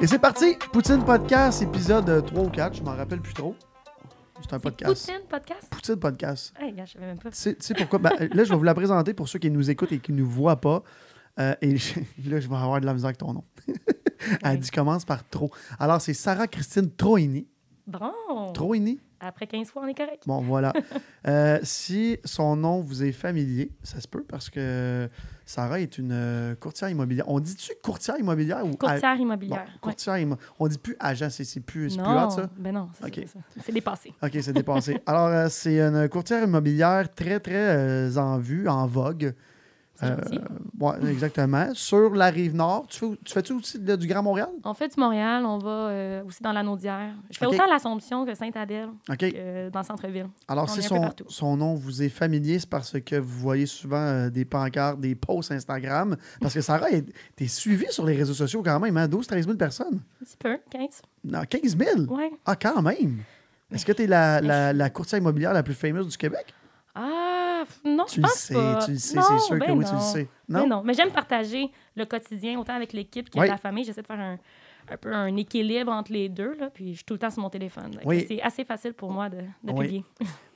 Et c'est parti, Poutine Podcast, épisode 3 ou 4, je m'en rappelle plus trop. C'est un podcast. Poutine podcast? Poutine Podcast. Hey, gars, je savais même pas. Tu sais tu sais pourquoi? Ben, là, je vais vous la présenter pour ceux qui nous écoutent et qui ne nous voient pas. Euh, et là, je vais avoir de la misère avec ton nom. Elle Ouais. dit commence par trop. Alors, c'est Sarah Christine Troini. Bon. Troini? Après 15 fois, on est correct. Bon, voilà. Euh, si son nom vous est familier, ça se peut parce que Sarah est une euh, courtière immobilière. On dit-tu courtière immobilière ou Courtière Bon, immobilière. Ouais. courtière immo- On dit plus agent, c'est c'est plus, hot, ça? ben non, c'est Ok. ça, ça. C'est dépassé. OK, c'est dépassé. Alors, euh, c'est une courtière immobilière très, très euh, en vue, en vogue. Euh, ouais, exactement. Sur la rive nord. Tu fais, tu fais-tu aussi de- du Grand Montréal? On fait du Montréal, on va euh, aussi dans la Naudière. Je fais Ok. autant l'Assomption que Sainte-Adèle, dans le centre-ville. Alors, on si son, son nom vous est familier, c'est parce que vous voyez souvent euh, des pancartes, des posts Instagram. Parce que Sarah, t'es suivie sur les réseaux sociaux quand même, hein? 12-13 000 personnes. Un petit peu, 15. Non, 15 000? Ouais. Ah, quand même! Est-ce que tu es la, la, la courtière immobilière la plus fameuse du Québec? Ah, non, Tu je pense sais, pas. tu le sais, Non, c'est sûr que ben oui, tu le non. sais. Mais Non? non, mais j'aime partager le quotidien, autant avec l'équipe que Oui. la famille. J'essaie de faire un, un peu un équilibre entre les deux, là, puis je suis tout le temps sur mon téléphone. Oui. C'est assez facile pour moi de, de Oui. publier.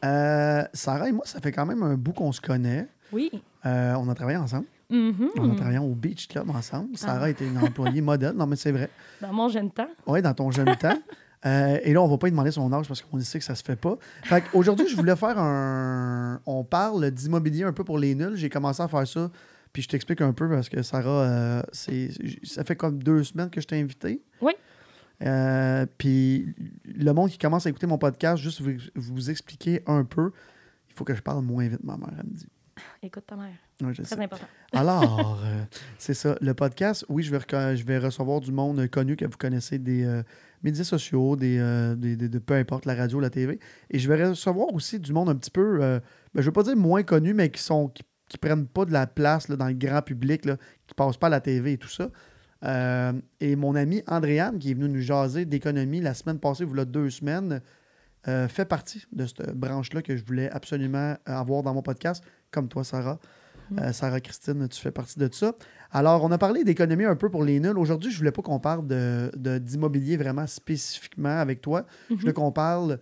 Euh, Sarah et moi, ça fait quand même un bout qu'on se connaît. Oui. Euh, on a travaillé ensemble. Mhm. On a travaillé au Beach Club ensemble. Sarah Ah. était une employée modèle. Non, mais c'est vrai. Dans mon jeune temps. Oui, dans ton jeune temps. Euh, et là, on va pas lui demander son âge parce qu'on sait que ça se fait pas. Fait qu'aujourd'hui, je voulais faire un. On parle d'immobilier un peu pour les nuls. J'ai commencé à faire ça. Puis je t'explique un peu parce que Sarah, euh, c'est, ça fait comme deux semaines que je t'ai invité. Oui. Euh, puis le monde qui commence à écouter mon podcast, juste vous, vous expliquer un peu. Il faut que je parle moins vite, ma mère, elle me dit. Écoute ta mère. Ouais, je Très sais. important. Alors, euh, c'est ça. Le podcast, oui, je vais, je vais recevoir du monde connu que vous connaissez des euh, médias sociaux, euh, des- des- de peu importe la radio, la TV. Et je vais recevoir aussi du monde un petit peu, euh, ben, je veux pas dire moins connu, mais qui sont qui, qui prennent pas de la place là, dans le grand public, là, qui passent pas à la TV et tout ça. Euh, et mon ami Andréane, qui est venu nous jaser d'économie la semaine passée, vous deux semaines, fait partie de cette branche-là que je voulais absolument avoir dans mon podcast, comme toi, Sarah. Euh, Sarah Christine, tu fais partie de ça. Alors, on a parlé d'économie un peu pour les nuls. Aujourd'hui, je voulais pas qu'on parle de, de- d'immobilier vraiment spécifiquement avec toi. Je voulais qu'on parle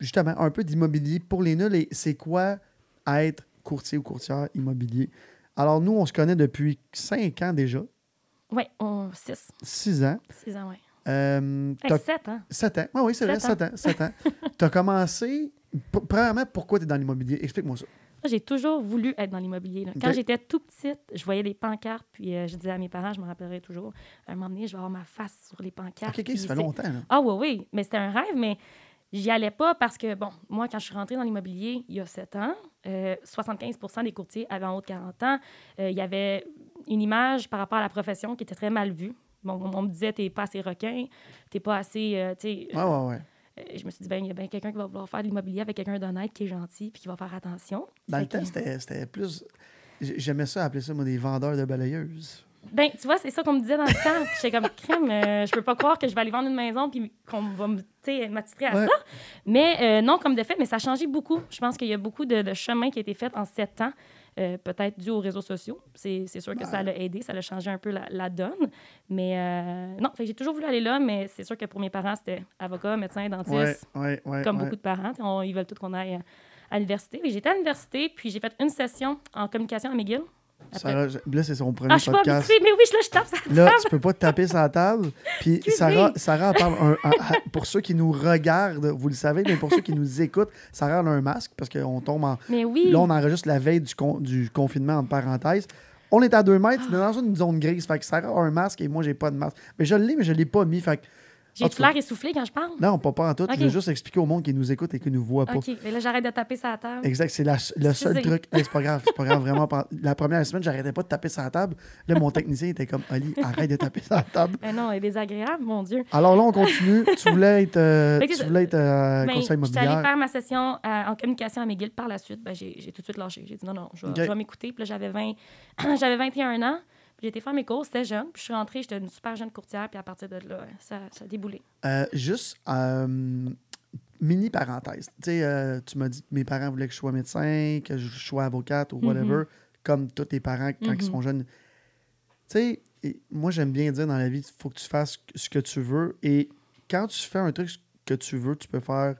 justement un peu d'immobilier pour les nuls et c'est quoi être courtier ou courtière immobilier. Alors, nous, on se connaît depuis cinq ans déjà, Oui, on 6. six ans. 6 ans, oui. Euh, 7 ans. Sept ans. Oui, oui, c'est vrai, Sept sept ans. Sept ans. tu as commencé. Premièrement, pourquoi tu es dans l'immobilier? Explique-moi ça. J'ai toujours voulu être dans l'immobilier. Quand j'étais tout petite, je voyais des pancartes, puis euh, je disais à mes parents, je me rappellerai toujours, à un moment donné, je vais avoir ma face sur les pancartes. OK, OK, puis ça fait longtemps. là. Ah oui, oui, mais c'était un rêve, mais j'y allais pas parce que, bon, moi, quand je suis rentrée dans l'immobilier il y a 7 ans, euh, 75% des courtiers avaient en haut de 40 ans. Euh, Il y avait une image par rapport à la profession qui était très mal vue. Bon, on, on me disait, t'es pas assez requin, t'es pas assez, euh. Ouais, ouais, ouais. Je me suis dit, ben, il y a bien quelqu'un qui va vouloir faire de l'immobilier avec quelqu'un d'honnête, qui est gentil, puis qui va faire attention. Dans le Fait temps, c'était c'était plus. J'aimais ça appeler ça, moi, des vendeurs de balayeuses. Ben, tu vois, c'est ça qu'on me disait dans le temps. Puis J'étais comme crème, euh, je peux pas croire que je vais aller vendre une maison puis qu'on va m'attitrer à Ouais. ça. Mais euh, non, comme de fait, mais ça a changé beaucoup. Je pense qu'il y a beaucoup de, de chemin qui a été fait en sept ans, euh, peut-être dû aux réseaux sociaux. C'est sûr que ça l'a aidé, ça l'a changé un peu la, la donne. Mais euh, non, j'ai toujours voulu aller là, mais c'est sûr que pour mes parents, c'était avocat, médecin, dentiste, Ouais, ouais, ouais. comme beaucoup de parents. On- ils veulent tous qu'on aille à l'université. Et J'étais à l'université, puis j'ai fait une session en communication à McGill. Sarah, là, c'est son premier Ah, je suis pas podcast. habituée, mais oui, je- là, je tape ça. Là, tu peux pas te taper sur la table. Puis. Sarah, Sarah parle un- un- pour ceux qui nous regardent, vous le savez, mais pour ceux qui nous écoutent, Sarah a un masque parce qu'on tombe en. Mais oui. Là, on enregistre la veille du, con- du confinement, entre parenthèses. On est à deux mètres, c'est dans une zone grise. Fait que Sarah a un masque et moi, j'ai pas de masque. Mais je l'ai, mais je l'ai pas mis. Fait que, J'ai tout cas, flair essoufflé quand je parle. non, pas, pas en tout. Ok. Je veux juste expliquer au monde qui nous écoute et qui nous voit pas. OK, mais là, j'arrête de taper sur la table. Exact, c'est le seul truc. Hey, c'est pas grave, c'est pas grave, vraiment. pas- La première semaine, j'arrêtais pas de taper sur la table. Là, mon technicien était comme, Oli, arrête de taper sur la table. Mais non, elle est désagréable, mon Dieu. Alors là, on continue. Tu voulais être, euh, tu voulais être euh, Ben, conseil J'étais allée immobilier. faire ma session euh, en communication à McGill. Par la suite, ben, j'ai tout de suite lâché. J'ai dit non, non, je vais, Ok. je vais m'écouter. Puis là, j'avais 20... j'avais 21 ans. J'ai été faire mes cours, c'était jeune. Puis je suis rentrée, j'étais une super jeune courtière. Puis à partir de là, ça, ça a déboulé. Euh, juste, euh, mini parenthèse. Tu sais, euh, tu m'as dit que mes parents voulaient que je sois médecin, que je sois avocate ou whatever, comme tous tes parents quand ils Mhm. sont jeunes. Tu sais, moi, j'aime bien dire dans la vie, il faut que tu fasses ce que tu veux. Et quand tu fais un truc que tu veux, tu peux faire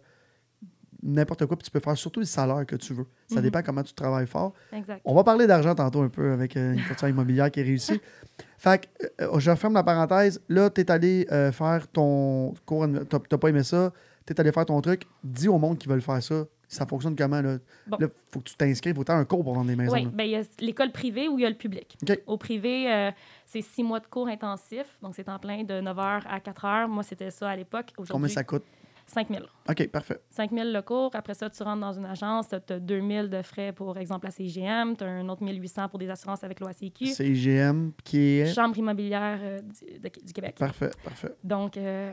n'importe quoi, puis tu peux faire surtout le salaire que tu veux. Ça Mhm. dépend comment tu travailles fort. Exact. On va parler d'argent tantôt un peu avec euh, une courtière immobilière qui est réussie. Fait que, euh, je referme la parenthèse. Là, tu es allé euh, faire ton cours, tu n'as pas aimé ça, tu es allé faire ton truc. Dis au monde qui veulent faire ça. Ça fonctionne comment? Là, Bon. Là, faut que tu t'inscrives. Faut un cours pour vendre des maisons. Oui, ben, il y a l'école privée ou il y a le public. Au privé, euh, c'est six mois de cours intensifs. Donc, c'est en plein de 9h à 4h. Moi, c'était ça à l'époque. Combien ça coûte? 5 000. OK, parfait. 5 000 le cours. Après ça, tu rentres dans une agence. Tu as 2 000 de frais pour exemple la CGM. Tu as un autre 1 800 pour des assurances avec l'OACQ. CGM qui est? Chambre immobilière euh, du, de- du Québec. Parfait, parfait. Donc, euh,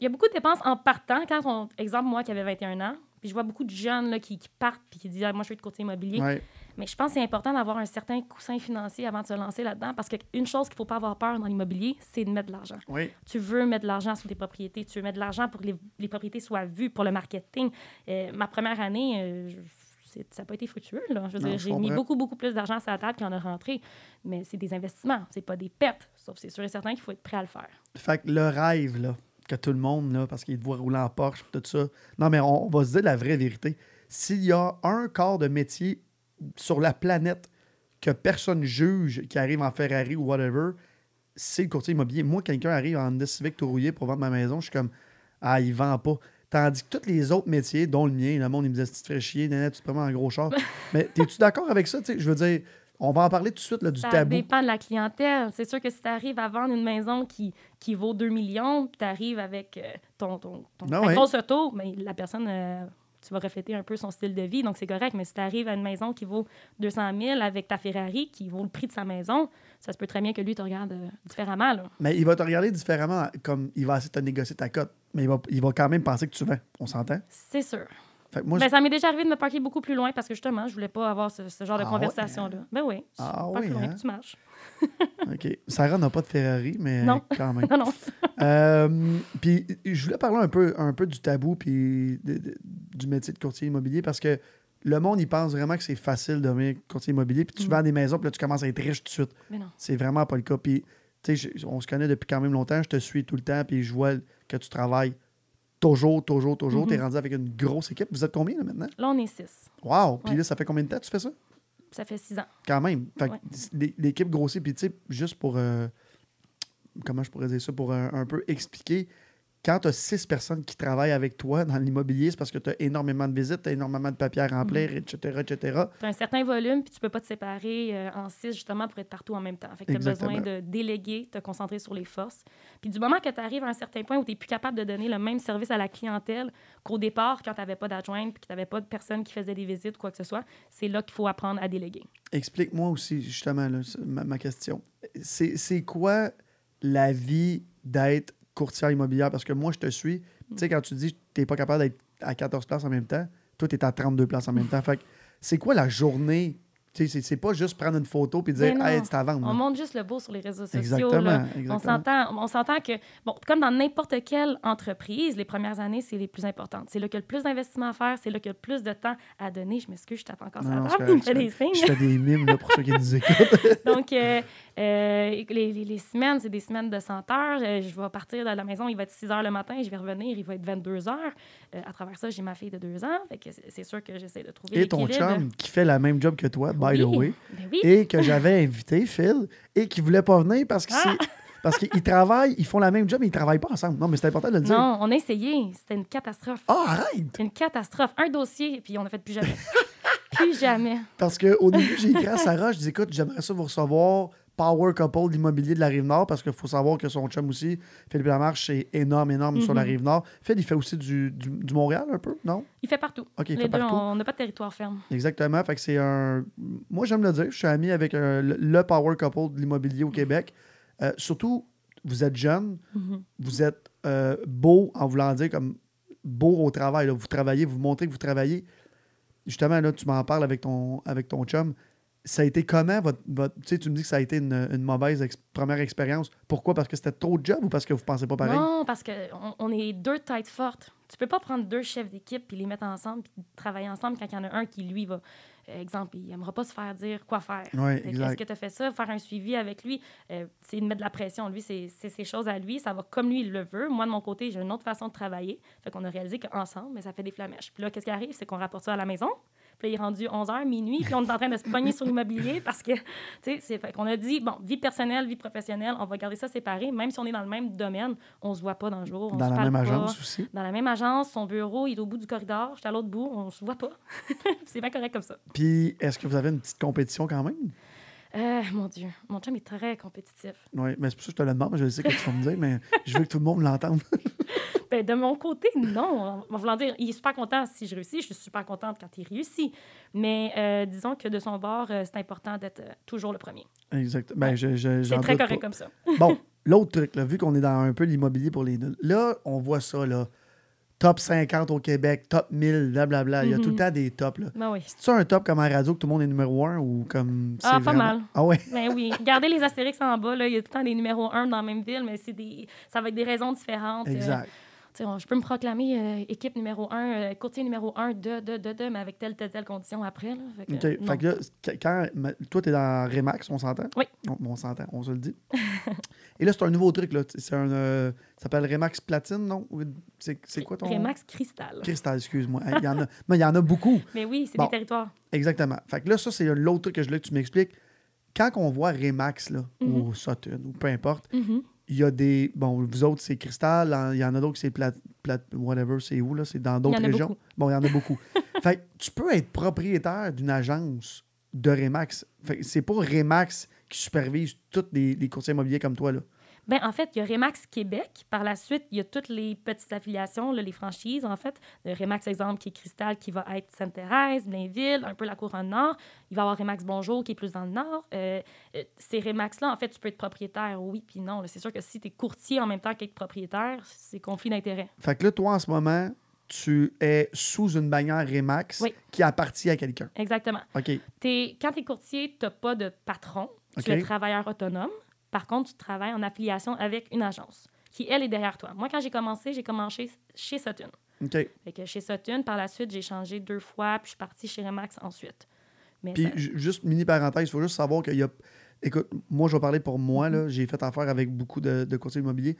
il y a beaucoup de dépenses en partant. Quand on, exemple, moi qui avais 21 ans, puis je vois beaucoup de jeunes là, qui, qui partent puis qui disent Ah, Moi, je veux être courtier immobilier. Ouais. Mais je pense que c'est important d'avoir un certain coussin financier avant de se lancer là-dedans parce qu'une chose qu'il ne faut pas avoir peur dans l'immobilier, c'est de mettre de l'argent. Oui. Tu veux mettre de l'argent sur tes propriétés, tu veux mettre de l'argent pour que les, les propriétés soient vues, pour le marketing. Euh, ma première année, euh, ça n'a pas été fructueux. Là. Je veux Non, dire, j'ai mis beaucoup, beaucoup plus d'argent sur la table qu'il en a rentré. Mais c'est des investissements, c'est pas des pertes. Sauf que c'est sûr et certain qu'il faut être prêt à le faire. Fait que le rêve, là, que tout le monde, là, parce qu'il te voit rouler en Porsche, tout ça. Non, mais on, on va se dire la vraie vérité. S'il y a un corps de métier sur la planète que personne juge qui arrive en Ferrari ou whatever, c'est le courtier immobilier. Moi, quelqu'un arrive en Honda Civic tout rouillé pour vendre ma maison, je suis comme Ah, il vend pas. Tandis que tous les autres métiers, dont le mien, le monde, il me disait, tu te fais chier, nana, tu te prends en gros char. Mais es-tu d'accord avec ça? Tu sais, Je veux dire, on va en parler tout de suite là, du Ça tabou. dépend de la clientèle. C'est sûr que si tu arrives à vendre une maison qui, qui vaut 2 millions, puis tu arrives avec euh, ton, ton, ton Ah ta ouais. grosse auto, mais la personne, euh, tu vas refléter un peu son style de vie, donc c'est correct. Mais si tu arrives à une maison qui vaut 200 000 avec ta Ferrari qui vaut le prix de sa maison, ça se peut très bien que lui te regarde euh, différemment. Là. Mais il va te regarder différemment, comme il va essayer de négocier ta cote. Mais il va, il va quand même penser que tu vends. On s'entend? C'est sûr. Fait que moi, Ben, je- ça m'est déjà arrivé de me parquer beaucoup plus loin parce que justement, je voulais pas avoir ce, ce genre de Ah ouais, conversation-là. Ben oui. Ah pas oui, plus loin hein? que tu marches. OK. Sarah n'a pas de Ferrari, mais Non. quand même. Non, non. Euh, puis je voulais parler un peu, un peu du tabou puis de- de- du métier de courtier immobilier parce que le monde, il pense vraiment que c'est facile de devenir courtier immobilier puis tu Mm. vends des maisons puis là, tu commences à être riche tout de suite. Mais non. C'est vraiment pas le cas. Puis, tu sais, on se connaît depuis quand même longtemps, je te suis tout le temps puis je vois que tu travailles toujours, toujours, toujours. Mhm. Tu es rendu avec une grosse équipe. Vous êtes combien là, maintenant? Là, on est six. Wow! Puis là, ça fait combien de temps que tu fais ça? Ça fait six ans. Quand même. Fait Ouais. l'é- l'équipe grossit, puis tu sais, juste pour. euh, comment je pourrais dire ça? Pour euh, un peu expliquer. Quand tu as six personnes qui travaillent avec toi dans l'immobilier, c'est parce que tu as énormément de visites, tu as énormément de papiers à remplir, Mhm. etc., etc. Tu as un certain volume, puis tu peux pas te séparer euh, en six justement pour être partout en même temps. Fait que tu as Exactement. besoin de déléguer, te concentrer sur les forces. Puis du moment que tu arrives à un certain point où tu n'es plus capable de donner le même service à la clientèle qu'au départ, quand tu n'avais pas d'adjointe, puis que tu n'avais pas de personne qui faisait des visites ou quoi que ce soit, c'est là qu'il faut apprendre à déléguer. Explique-moi aussi, justement, là, ma, ma question. C'est quoi la vie d'être courtière immobilière? Parce que moi, je te suis. Tu sais, quand tu dis que tu n'es pas capable d'être à 14 places en même temps, toi, tu es à 32 places en même temps. Fait c'est quoi la journée? Tu sais, c'est- pas juste prendre une photo puis dire, non. hey, c'est à vendre. On montre juste le beau sur les réseaux sociaux. Exactement. là. Exactement. s'entend, on s'entend que, bon, comme dans n'importe quelle entreprise, les premières années, c'est les plus importantes. C'est là qu'il y a le plus d'investissement à faire, c'est là qu'il y a le plus de temps à donner. Je m'excuse, je tape encore me correct, fait des signes. Je fais des mimes là, pour ceux qui nous écoutent. Donc, euh, euh, les, les- les semaines, c'est des semaines de 100 heures. Euh, je vais partir de la maison, il va être 6 heures le matin, je vais revenir, il va être 22 heures. Euh, à travers ça, j'ai ma fille de 2 ans. Fait que c'est sûr que j'essaie de trouver Et ton chum qui fait la même job que toi, by the way, Ben oui. et que j'avais invité, Phil, et qui voulait pas venir parce que Ah! c'est. Parce qu'ils travaillent, ils font la même job, mais ils travaillent pas ensemble. Non, mais c'est important de le dire. Non, on a essayé. C'était une catastrophe. Ah, arrête! Une catastrophe. Un dossier, puis on a fait plus jamais. plus jamais. Parce qu'au début, j'ai écrit à Sarah, je dis écoute, j'aimerais ça vous recevoir Power Couple de l'immobilier de la Rive-Nord parce qu'il faut savoir que son chum aussi, Philippe Lamarche, c'est énorme, énorme sur la Mhm. Rive-Nord. Phil, il fait aussi du, du, du Montréal un peu, non? Il fait partout. OK, il Les fait deux, partout. on n'a pas de territoire ferme. Exactement. Fait que c'est un. Moi, j'aime le dire. Je suis ami avec euh, le, Power Couple de l'immobilier au Québec. Euh, surtout, vous êtes jeune, Mhm. vous êtes euh, beau en voulant dire comme beau au travail. là. Vous travaillez, vous montrez que vous travaillez. Justement, là, tu m'en parles avec ton, avec ton chum. Ça a été comment votre. votre- tu me dis que ça a été une, une mauvaise ex- première expérience. Pourquoi? Parce que c'était trop de job ou parce que vous pensez pas pareil? Non, parce qu'on on est deux têtes fortes. Tu peux pas prendre deux chefs d'équipe puis les mettre ensemble puis travailler ensemble quand il y en a un qui, lui, va exemple, il n'aimera pas se faire dire quoi faire. Ouais. Est-ce que tu as fait ça? Faire un suivi avec lui, euh, c'est de mettre de la pression. Lui, c'est c'est ses choses à lui. Ça va comme lui, il le veut. Moi, de mon côté, j'ai une autre façon de travailler. Fait qu'on a réalisé qu'ensemble, mais ça fait des flamèches. Puis là, qu'est-ce qui arrive? C'est qu'on rapporte ça à la maison. Puis il est rendu 11h, minuit, puis on est en train de se pogner sur l'immobilier parce que, tu sais, c'est fait qu'on a dit, bon, vie personnelle, vie professionnelle, on va garder ça séparé. Même si on est dans le même domaine, on se voit pas dans le jour. on Dans se la parle même pas. agence aussi. Dans la même agence, son bureau, il est au bout du corridor, je suis à l'autre bout, on se voit pas. c'est bien correct comme ça. Puis, est-ce que vous avez une petite compétition quand même? Euh, mon Dieu, mon chum est très compétitif. Oui, mais c'est pour ça que je te le demande, je sais que tu vas me dire, mais je veux que tout le monde l'entende. Ben, de mon côté, non. On va dire, il est super content si je réussis. Je suis super contente quand il réussit. Mais euh, disons que de son bord, euh, c'est important d'être euh, toujours le premier. exact. Ben, je, je, C'est très correct pas. comme ça. Bon, l'autre truc, là, vu qu'on est dans un peu l'immobilier pour les deux, là, on voit ça, là. Top 50 au Québec, top 1000, blablabla. Il y a tout le Mhm. temps des tops, là. Ben oui. C'est-tu un top comme à la radio que tout le monde est numéro un ou comme. Ah, pas vraiment- mal. Ah ouais? Ben oui. Regardez les astérix en bas, là. Il y a tout le temps des numéros 1 dans la même ville, mais c'est des... ça va être des raisons différentes. Euh, Exact. On- je peux me proclamer euh, équipe numéro 1, courtier numéro 1 de, de, de, de, mais avec telle, telle, telle condition après. Là. Fait que, OK. non. Fait que là, qu- quand, toi, tu es dans Remax, on s'entend? Oui. On, on s'entend, on se le dit. Et là, c'est un nouveau truc, là. C'est un. euh, ça s'appelle Remax Platine, non? C'est c'est quoi ton. Remax Cristal. Cristal, excuse-moi. Il y en a, mais il y en a beaucoup. Mais oui, c'est Bon. des territoires. Exactement. Fait que là, ça, c'est l'autre truc que je voulais que tu m'expliques. Quand on voit Remax, là, Mhm. ou Sutton, ou peu importe, Mhm. Il y a des. Bon, vous autres, c'est Cristal. Il y en a d'autres, c'est plat, plat. Whatever, c'est où, là? C'est dans d'autres régions? beaucoup. Bon, il y en a beaucoup. fait que tu peux être propriétaire d'une agence de Remax. Fait que c'est pas Remax qui supervise tous les, les courtiers immobiliers comme toi, là. Ben, en fait, il y a Remax Québec. Par la suite, il y a toutes les petites affiliations, là, les franchises, en fait. Le Remax, exemple, qui est Cristal, qui va être Sainte-Thérèse, Blainville, un peu la couronne nord. Il va y avoir Remax Bonjour, qui est plus dans le nord. Euh, euh, ces Remax-là, en fait, tu peux être propriétaire, oui, puis non. C'est sûr que si tu es courtier en même temps qu'être propriétaire, c'est conflit d'intérêt. Fait que là, toi, en ce moment, tu es sous une bannière Remax Oui. qui appartient à quelqu'un. Exactement. OK. T'es- quand tu es courtier, tu n'as pas de patron. Tu es travailleur autonome. Par contre, tu travailles en affiliation avec une agence qui, elle, est derrière toi. Moi, quand j'ai commencé, j'ai commencé chez Sutton. OK. Fait que chez Sutton, par la suite, j'ai changé deux fois, puis je suis partie chez Remax ensuite. Mais Puis, ça- juste mini parenthèse, il faut juste savoir qu'il y a. Écoute, moi, je vais parler pour moi. Là. J'ai fait affaire avec beaucoup de, de courtiers immobiliers.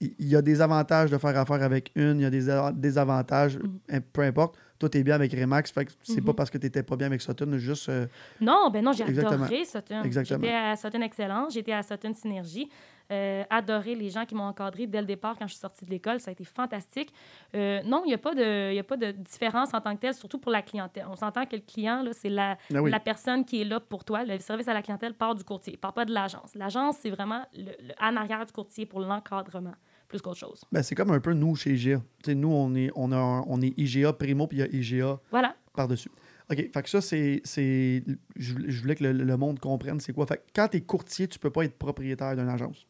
Il y a des avantages de faire affaire avec une, il y a des désavantages, Mhm. peu importe. Toi, tu es bien avec Remax, fait que c'est pas Mhm. parce que tu n'étais pas bien avec Sutton, juste. euh, Non, ben non, j'ai adoré Sutton. Exactement. J'étais à Sutton Excellence, j'étais à Sutton Synergie. Euh, adoré les gens qui m'ont encadré dès le départ quand je suis sortie de l'école. Ça a été fantastique. Euh, non, il n'y a, pas de- y a pas de différence en tant que telle, surtout pour la clientèle. On s'entend que le client, c'est la, Ah oui. la personne qui est là pour toi. Le service à la clientèle part du courtier, part pas de l'agence. L'agence, c'est vraiment le, le- en arrière du courtier pour l'encadrement, plus qu'autre chose. Ben, c'est comme un peu nous chez IGA. Tu sais, nous, on est, on, a un- on est IGA Primo, puis il y a IGA Voilà. par-dessus. OK, fait que ça, c'est. c'est- Je, voulais- je voulais que le, le monde comprenne c'est quoi. Fait que quand tu es courtier, tu peux pas être propriétaire d'une agence.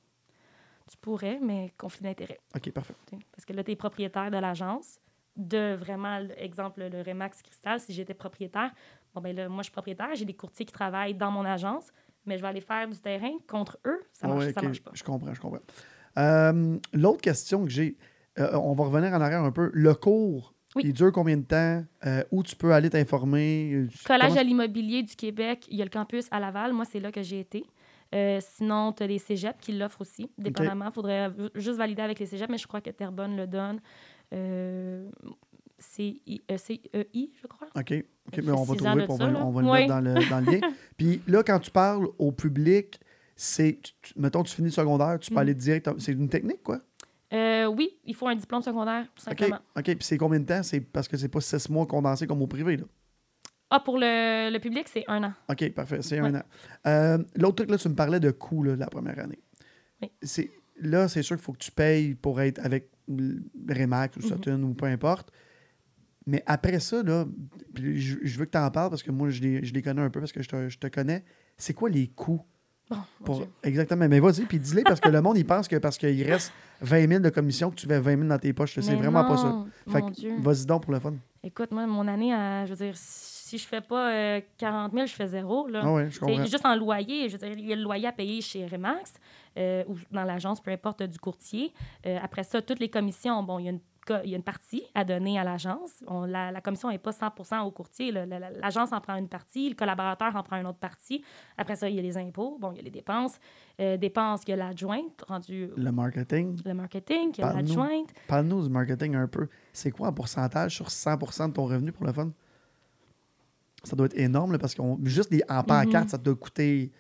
Tu pourrais, mais conflit d'intérêt. OK, parfait. T'sais, Parce que là, tu es propriétaire de l'agence. De vraiment, exemple, le Remax Cristal, si j'étais propriétaire, bon, ben là, moi, je suis propriétaire, j'ai des courtiers qui travaillent dans mon agence, mais je vais aller faire du terrain contre eux. Ça marche, Ouais, ça marche pas. Je comprends, je comprends. Euh, L'autre question que j'ai, euh, on va revenir en arrière un peu. Le cours, Oui. il dure combien de temps? Euh, où tu peux aller t'informer? Collège comment- à l'immobilier du Québec, il y a le campus à Laval. Moi, c'est là que j'ai été. Sinon, tu as les cégeps qui l'offrent aussi, dépendamment. Il faudrait juste valider avec les cégeps, mais je crois que Terrebonne le donne. Euh, c'est I- euh, c'est EI, je crois. OK, OK, fait mais on va trouver, ça, on va, on va le mettre dans le, dans le lien. Puis là, quand tu parles au public, c'est, mettons, tu finis le secondaire, tu peux Mhm. aller direct, c'est une technique, quoi? Euh, oui, il faut un diplôme secondaire, tout simplement. OK, puis c'est combien de temps? C'est parce que c'est pas six mois condensés comme au privé, là. Ah, pour le, le public, c'est un an. OK, parfait. C'est Ouais. un an. Euh, L'autre truc, là, tu me parlais de coût là, la première année. Oui. C'est, là, c'est sûr qu'il faut que tu payes pour être avec Remax ou Mhm. Sutton ou peu importe. Mais après ça, là, je, je veux que tu en parles parce que moi, je les, je les connais un peu parce que je te, je te connais. C'est quoi les coûts? Bon, Pour... Exactement. Mais vas-y, puis dis-les parce que le monde, il pense que parce qu'il reste 20 000 de commission, que tu fais 20 000 dans tes poches. C'est vraiment pas ça. Fait que vas-y donc pour le fun. Écoute, moi, mon année, à- je veux dire, si je fais pas euh, 40 000, je fais zéro. Là. Ah ouais, je comprends. C'est juste en loyer. Je veux dire, il y a le loyer à payer chez Remax euh, ou dans l'agence, peu importe, du courtier. Euh, après ça, toutes les commissions, bon, il y a une cas, il y a une partie à donner à l'agence. La, la commission n'est pas 100% au courtier. L'agence en prend une partie, le collaborateur en prend une autre partie. Après ça, il y a les impôts, bon, il y a les dépenses. Euh, dépenses, il y a l'adjointe, rendu Le marketing. le marketing, il y a l'adjointe. Parle-nous du marketing un peu. C'est quoi en pourcentage sur 100% de ton revenu pour le fun? Ça doit être énorme là, parce que juste des, en pancarte, Mhm. ça doit coûter.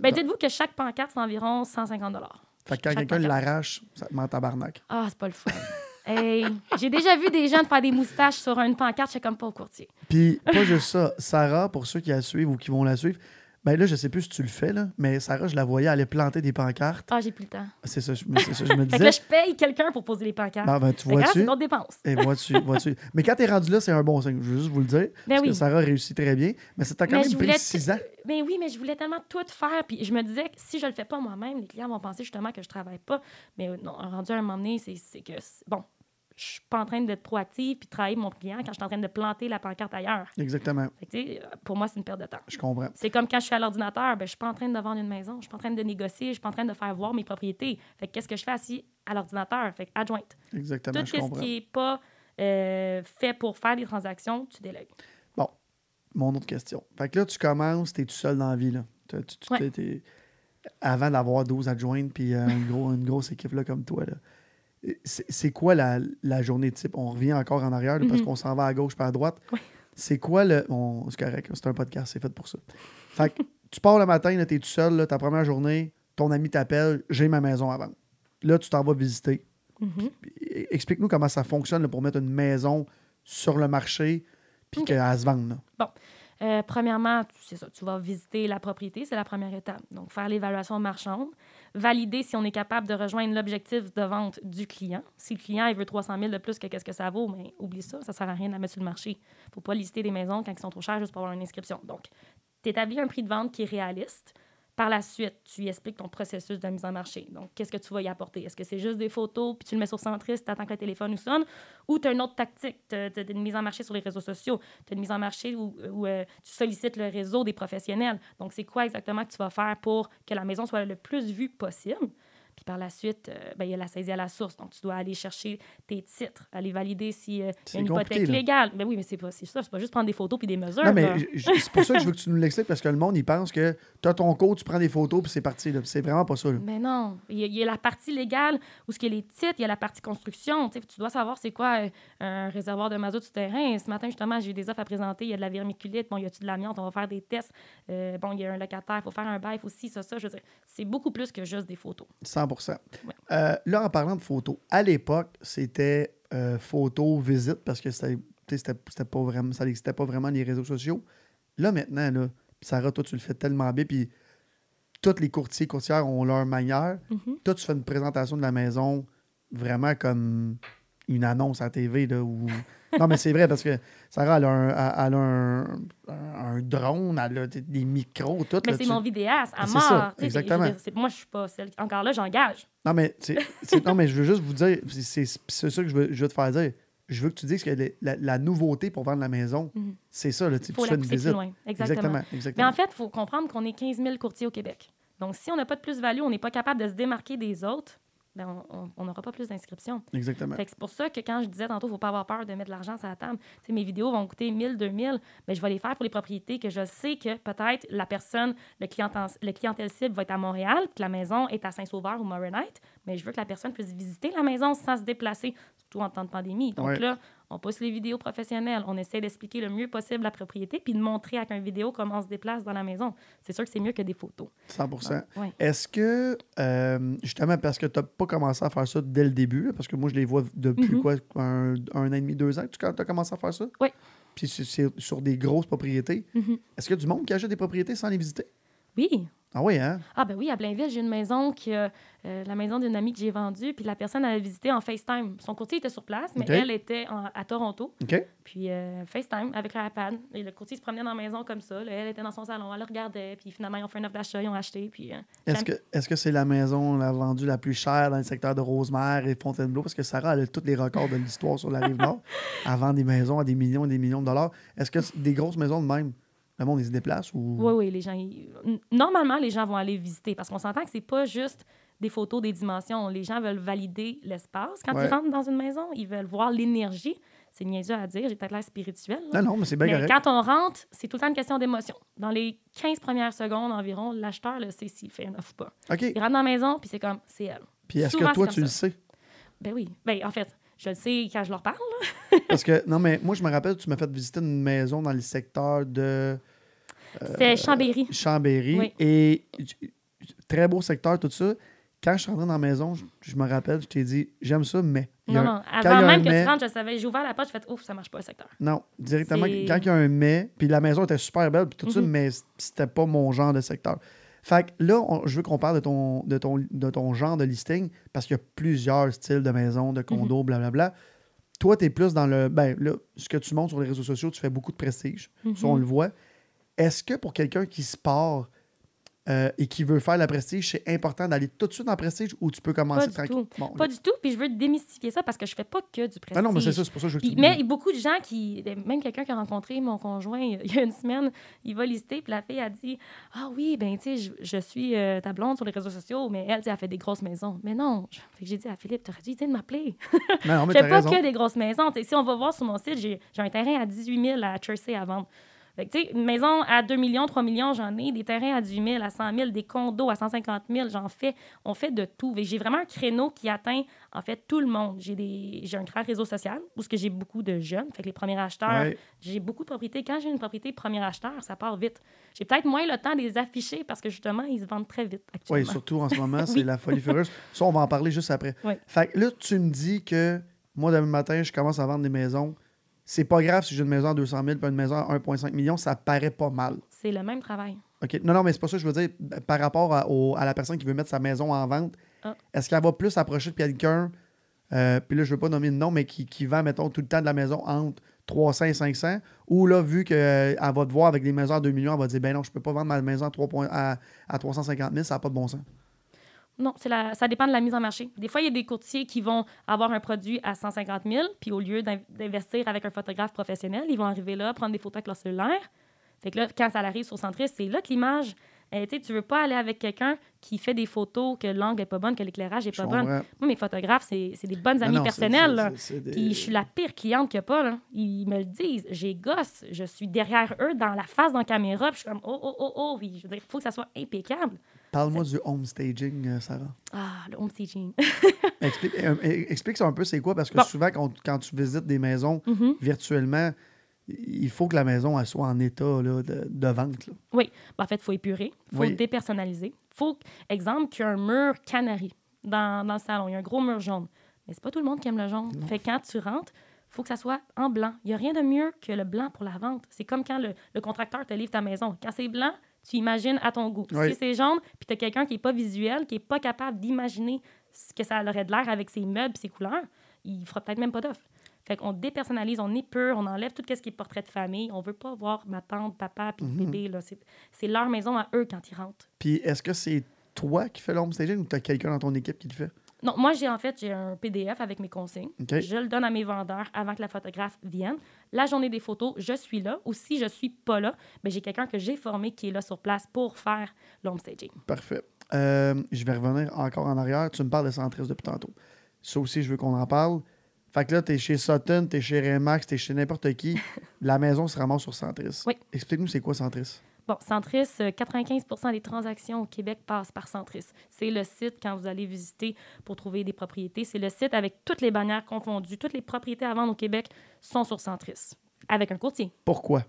Ben, dites-vous que chaque pancarte, c'est environ 150 Fait que quand quelqu'un l'arrache, ça te met en tabarnak. Ah, c'est pas le fun. hey, j'ai déjà vu des gens faire des moustaches sur une pancarte, c'est comme pas au courtier. Puis, pas juste ça. Sarah, pour ceux qui la suivent ou qui vont la suivre, ben là, je sais plus si tu le fais, là, mais Sarah, je la voyais aller planter des pancartes. Ah, j'ai plus le temps. C'est ça, je, c'est ça, je me Fait que disais. là, je paye quelqu'un pour poser les pancartes. Ben, ben, tu Fait là, c'est vois-tu? une autre dépense. Et vois-tu, vois-tu? Mais quand t'es rendu là, c'est un bon signe. Je veux juste vous le dire. Ben parce que. Sarah réussit très bien. Mais t'a quand Mais même 6 ans. Ben oui, mais je voulais tellement tout faire. Puis je me disais que si je le fais pas moi-même, les clients vont penser justement que je travaille pas. Mais non, rendu à un moment donné, c'est c'est que, c'est- bon, je suis pas en train d'être proactive puis de travailler mon client quand je suis en train de planter la pancarte ailleurs. Exactement. Que, tu pour moi, c'est une perte de temps. Je comprends. C'est comme quand je suis à l'ordinateur, ben, je suis pas en train de vendre une maison, je suis pas en train de négocier, je suis pas en train de faire voir mes propriétés. Fait que qu'est-ce que je fais assis à l'ordinateur? Fait adjointe. Exactement, Tout je ce comprends. qui est pas euh, fait pour faire des transactions, tu délègues. Bon, mon autre question. Fait que là, tu commences, t'es tout seul dans la vie. Là. Tu- tu- Ouais. Avant d'avoir 12 adjointes puis euh, une, gros- une grosse équipe là, comme toi, là. C'est quoi la, la journée type? On revient encore en arrière là, parce Mhm. qu'on s'en va à gauche pas à droite. Ouais. C'est quoi le. Bon, c'est correct, c'est un podcast, c'est fait pour ça. Fait que tu pars le matin, là, t'es tout seul, là, ta première journée, ton ami t'appelle, j'ai ma maison à vendre. Là, tu t'en vas visiter. Mhm. Explique-nous comment ça fonctionne là, pour mettre une maison sur le marché puis qu'elle se vende. là. Euh, premièrement, tu- c'est ça, tu vas visiter la propriété, c'est la première étape. Donc, faire l'évaluation marchande, valider si on est capable de rejoindre l'objectif de vente du client. Si le client il veut 300 000 de plus que qu'est-ce que ça vaut, mais oublie ça, ça sert à rien de mettre sur le marché. faut pas lister des maisons quand ils sont trop chers juste pour avoir une inscription. Donc, tu établis un prix de vente qui est réaliste. Par la suite, tu y expliques ton processus de mise en marché. Donc, qu'est-ce que tu vas y apporter? Est-ce que c'est juste des photos, puis tu le mets sur Centris, tu attends que le téléphone nous sonne, ou tu as une autre tactique? Tu as, une mise en marché sur les réseaux sociaux, tu as une mise en marché où, où, euh, tu sollicites le réseau des professionnels. Donc, c'est quoi exactement que tu vas faire pour que la maison soit le plus vue possible? Puis par la suite, euh, ben, il y a la saisie à la source. Donc, tu dois aller chercher tes titres, aller valider s'il y a une compliqué, hypothèque là. légale. Ben oui, mais c'est pas c'est ça. C'est pas juste prendre des photos puis des mesures. Non, mais c'est pour ça que je veux que tu nous l'expliques parce que le monde, il pense que tu as ton code, tu prends des photos puis c'est parti. C'est vraiment pas ça. là. Mais non, il y, a, il y a la partie légale où ce qu'il y a les titres, il y a la partie construction. Tu dois savoir c'est quoi euh, un réservoir de mazout souterrain. Ce matin, justement, j'ai eu des offres à présenter. Il y a de la vermiculite. Bon, il y a-tu de l'amiante? On va faire des tests. Euh, bon, il y a un locataire. Il faut faire un bail aussi, ça, ça. Je veux dire, c'est beaucoup plus que juste des photos. 100 Ouais. Euh, Là, en parlant de photos, à l'époque, c'était euh, photo, visite parce que c'était pas vraiment, ça n'existait pas vraiment les réseaux sociaux. Là, maintenant, là, Sarah, toi, tu le fais tellement bien. Puis tous les courtiers, courtières ont leur manière. Mhm. Toi, tu fais une présentation de la maison vraiment comme une annonce à TV. Là, où... non, mais c'est vrai parce que Sarah, elle a un, elle- a un, un- drone, elle a des- micros, tout. Mais c'est tu- mon vidéaste à mort. ça, je exactement. dire, moi, je suis pas celle. Encore là, j'engage. Non, mais, c'est, c'est- non, mais je veux juste vous dire, c'est, ça que je veux, je veux te faire dire. Je veux que tu dises que les- la, la nouveauté pour vendre la maison, Mhm. c'est ça. Là, tu, Il faut tu fais la une pousser plus visite. loin. Exactement. Exactement. Mais exactement. en fait, il faut comprendre qu'on est 15 000 courtiers au Québec. Donc, si on n'a pas de plus-value, on n'est pas capable de se démarquer des autres, ben, on- n'aura pas plus d'inscriptions. exactement. C'est pour ça que quand je disais tantôt, il ne faut pas avoir peur de mettre de l'argent sur la table. Mes vidéos vont coûter 1000, 2000, mais je vais les faire pour les propriétés que je sais que peut-être la personne, le, clientèle, le clientèle cible va être à Montréal, que la maison est à Saint-Sauveur ou Morinite, mais je veux que la personne puisse visiter la maison sans se déplacer, surtout en temps de pandémie. Donc Ouais. là, on pousse les vidéos professionnelles, on essaie d'expliquer le mieux possible la propriété, puis de montrer avec une vidéo comment on se déplace dans la maison. C'est sûr que c'est mieux que des photos. 100 Ouais. Est-ce que, euh, justement, parce que tu n'as pas commencé à faire ça dès le début, là, parce que moi, je les vois depuis Mhm. quoi, un, un an et demi, deux ans que tu as commencé à faire ça? Oui. Puis c'est, c'est sur des grosses propriétés. Mhm. Est-ce qu'il y a du monde qui achète des propriétés sans les visiter? Oui, Ah oui, hein? Ah ben oui, à Blainville, j'ai une maison qui a, euh, la maison d'une amie que j'ai vendue, puis la personne elle a visité en FaceTime. Son courtier était sur place, mais elle était en- à Toronto. OK. Puis euh, FaceTime avec leur iPad. Et le courtier se promenait dans la maison comme ça. là. elle était dans son salon, elle le regardait, puis finalement ils ont fait une offre d'achat, ils ont acheté, puis euh, Est-ce que, est-ce que c'est la maison la vendue la plus chère dans le secteur de Rosemère et Fontainebleau? Parce que Sarah, elle a tous les records de l'histoire sur la rive nord. Elle vend des maisons à des millions et des millions de dollars. Est-ce que c'est des grosses maisons de même, le monde, ils se déplace ou? Oui, oui, les gens. ils- Normalement, les gens vont aller visiter parce qu'on s'entend que c'est pas juste des photos, des dimensions. Les gens veulent valider l'espace. Quand Ouais. ils rentrent dans une maison, ils veulent voir l'énergie. C'est niaiseux à dire, j'ai peut-être l'air spirituel. là. Non, non, mais c'est bien Mais correct. quand on rentre, c'est tout le temps une question d'émotion. Dans les 15 premières secondes environ, l'acheteur le sait s'il fait un offre ou pas. OK. Il rentre dans la maison, puis c'est comme, c'est elle. Puis est-ce Souvent, que toi, c'est tu comme le sais? Ben oui. Ben, en fait, je le sais quand je leur parle. Parce que, non, mais moi, je me rappelle, tu m'as fait visiter une maison dans le secteur de C'est Chambéry. Chambéry. Oui. Et très beau secteur, tout ça. Quand je suis rentré dans la maison, je, je me rappelle, je t'ai dit, j'aime ça, mais. Non, un- non. Avant même que mais- tu rentres, je savais. J'ai ouvert la porte, j'ai fait, ouf, ça marche pas le secteur. Non, directement, quand il y a un mais, puis la maison était super belle, puis tout ça, Mhm. mais c'était pas mon genre de secteur. Fait que là, on- je veux qu'on parle de ton, de, ton, de ton genre de listing, parce qu'il y a plusieurs styles de maisons, de condos, blablabla. Toi, tu es plus dans le. Ben, là, ce que tu montres sur les réseaux sociaux, tu fais beaucoup de prestige. Ça, on Mhm. le voit. Est-ce que pour quelqu'un qui se part euh, et qui veut faire la prestige, c'est important d'aller tout de suite en prestige ou tu peux commencer du tranquille? tout. Bon, Pas du tout, puis je veux démystifier ça parce que je fais pas que du prestige. Ah non, mais c'est ça, c'est pour ça que je veux Puis- mais il y a beaucoup de gens qui. Même quelqu'un qui a rencontré mon conjoint il y a une semaine, il va lister, puis la fille a dit Ah oui, ben tu sais, je, je suis euh, ta blonde sur les réseaux sociaux, mais elle, tu sais, elle fait des grosses maisons. Mais non. J'ai dit à Philippe, t'aurais dû essayer de m'appeler. Non, non, mais Je t'as fais pas raison. que des grosses maisons. Si on va voir sur mon site, j'ai j'ai un terrain à 18 000 à Chersey à vendre. Fait que, tu sais, une maison à 2 millions, 3 millions, j'en ai. Des terrains à 18 000, à 100 000, des condos à 150 000, j'en fais. On fait de tout. J'ai vraiment un créneau qui atteint, en fait, tout le monde. J'ai des... un grand réseau social où j'ai beaucoup de jeunes. Fait que les premiers acheteurs, Ouais. j'ai beaucoup de propriétés. Quand j'ai une propriété premier acheteur, ça part vite. J'ai peut-être moins le temps de les afficher parce que, justement, ils se vendent très vite Oui, actuellement. surtout en ce moment, c'est Oui. la folie furieuse. Ça, on va en parler juste après. Oui. Fait que là, tu me dis que moi, demain matin, je commence à vendre des maisons. C'est pas grave si j'ai une maison à 200 000 puis une maison à 1,5 million, ça paraît pas mal. C'est le même travail. OK. Non, non, mais c'est pas ça que je veux dire. Par rapport à, au- à la personne qui veut mettre sa maison en vente, Ah. est-ce qu'elle va plus s'approcher de quelqu'un, euh, puis là, je veux pas nommer de nom, mais qui, qui vend, mettons, tout le temps de la maison entre 300 et 500, ou là, vu qu'elle va te voir avec des maisons à 2 millions, elle va dire, ben non, je peux pas vendre ma maison à, 3 points- à, à 350 000, ça n'a pas de bon sens. Non, c'est la, ça dépend de la mise en marché. Des fois, il y a des courtiers qui vont avoir un produit à 150 000, puis au lieu d'in- d'investir avec un photographe professionnel, ils vont arriver là, prendre des photos avec leur cellulaire. Fait que là, quand ça arrive sur Centris, c'est là que l'image. euh, tu veux pas aller avec quelqu'un qui fait des photos que l'angle est pas bonne, que l'éclairage est Je pas bon. Moi, mes photographes, c'est des bonnes Non, amies non, c'est- personnelles. des- Puis je suis la pire cliente qu'il n'y a pas. Là. Ils me le disent. J'ai gosse. Je suis derrière eux, dans la face, dans la caméra. Puis je suis comme, oh, oh, oh, oh. Puis je veux dire, il faut que ça soit impeccable. Parle-moi du home staging, euh, Sarah. Ah, le home staging. Explique, euh, explique ça un peu, c'est quoi? Parce que Bon. souvent, quand, quand tu visites des maisons Mhm. virtuellement, il faut que la maison elle soit en état là, de, de vente. là. Oui. Ben, en fait, il faut épurer, il faut Oui. dépersonnaliser. faut, exemple, qu'il y a un mur canari dans, dans le salon. Il y a un gros mur jaune. Mais c'est pas tout le monde qui aime le jaune. Fait que quand tu rentres, il faut que ça soit en blanc. Il n'y a rien de mieux que le blanc pour la vente. C'est comme quand le, le contracteur te livre ta maison. Quand c'est blanc, tu imagines à ton goût. Oui. Si c'est jaune, puis tu as quelqu'un qui n'est pas visuel, qui n'est pas capable d'imaginer ce que ça aurait de l'air avec ses meubles, ses couleurs, il fera peut-être même pas d'offre. Fait qu'on dépersonnalise, on épure, on enlève tout ce qui est portrait de famille. On veut pas voir ma tante, papa, puis Mhm. bébé. là. C'est c'est leur maison à eux quand ils rentrent. Puis est-ce que c'est toi qui fais le home staging ou tu as quelqu'un dans ton équipe qui le fait? Non, moi, j'ai en fait j'ai un PDF avec mes consignes. Je le donne à mes vendeurs avant que la photographe vienne. La journée des photos, je suis là. Ou si je suis pas là, ben, j'ai quelqu'un que j'ai formé qui est là sur place pour faire l'home staging. Parfait. Euh, je vais revenir encore en arrière. Tu me parles de Centris depuis tantôt. Ça aussi, je veux qu'on en parle. Fait que là, tu es chez Sutton, tu es chez Remax, tu es chez n'importe qui. la maison se ramasse sur Centris. Oui. Explique-nous c'est quoi Centris? Bon, Centris, euh, 95% des transactions au Québec passent par Centris. C'est le site, quand vous allez visiter pour trouver des propriétés, c'est le site avec toutes les bannières confondues. Toutes les propriétés à vendre au Québec sont sur Centris, avec un courtier. Pourquoi?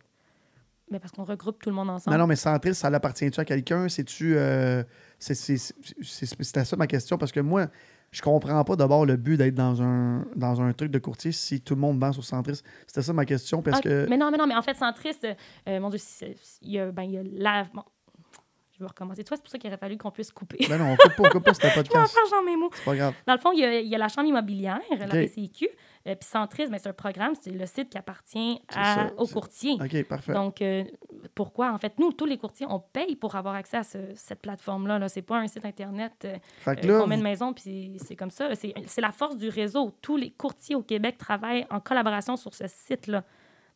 Mais parce qu'on regroupe tout le monde ensemble. Non, non, mais Centris, ça l'appartient-tu à quelqu'un? C'est-tu. euh, c'est- c'est- c'est- c'est- C'était ça ma question parce que moi, je comprends pas d'abord le but d'être dans un, dans un truc de courtier si tout le monde vend sur Centris. C'était ça ma question parce Ah, que. Mais non, mais non, mais en fait, Centris, euh, mon Dieu, il y a, ben, il y a la... bon, je vais recommencer. Tu vois, c'est pour ça qu'il aurait fallu qu'on puisse couper. Ben non, on coupe pas, on coupe pas, c'était mes mots. C'est pas grave. Dans le fond, il y a, il y a la chambre immobilière, la. PCIQ, euh, puis Centris, ben, c'est un programme, c'est le site qui appartient à- c'est- courtiers. OK, parfait. Donc, euh, pourquoi? En fait, nous, tous les courtiers, on paye pour avoir accès à ce- cette plateforme-là. -là, c'est pas un site Internet euh, euh, qu'on met vous- maison, puis c'est comme ça. c'est la force du réseau. Tous les courtiers au Québec travaillent en collaboration sur ce site-là.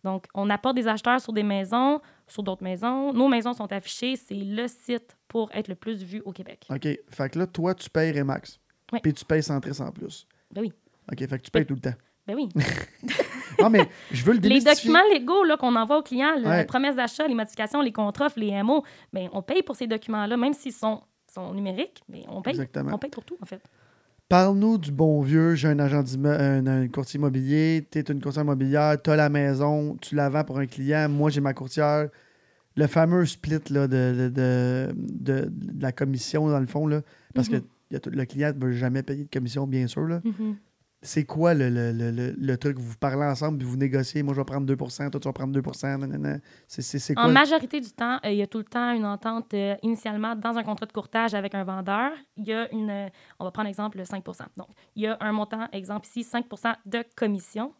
Donc, on apporte des acheteurs sur des maisons sur d'autres maisons. Nos maisons sont affichées. C'est le site pour être le plus vu au Québec. OK. Fait que là, toi, tu payes Remax. Oui. Puis tu payes Centris en plus. Ben oui. OK. Fait que tu payes tout le temps. Ben oui. Non, mais je veux le les démystifier. documents légaux là, qu'on envoie aux clients, la Ouais. promesse d'achat, les modifications, les contrats, les MO, ben, on paye pour ces documents-là, même s'ils sont, sont numériques, mais on paye. Exactement. On paye pour tout, en fait. Parle-nous du bon vieux. J'ai un agent un, un courtier immobilier. Tu es une courtière immobilière. Tu as la maison. Tu la vends pour un client. Moi, j'ai ma courtière. Le fameux split là, de, de, de, la commission, dans le fond. Là, parce Mhm. que tout- le client ne veut jamais payer de commission, bien sûr. Là. Mhm. C'est quoi le, le, le, le, truc? Vous parlez ensemble puis vous négociez. Moi, je vais prendre 2 toi, tu vas prendre 2 nanana. C'est c'est- c'est quoi? En majorité du temps, euh, il y a tout le temps une entente euh, initialement dans un contrat de courtage avec un vendeur. Il y a une, euh, on va prendre exemple le 5 Donc, il y a un montant, exemple ici, 5% de commission.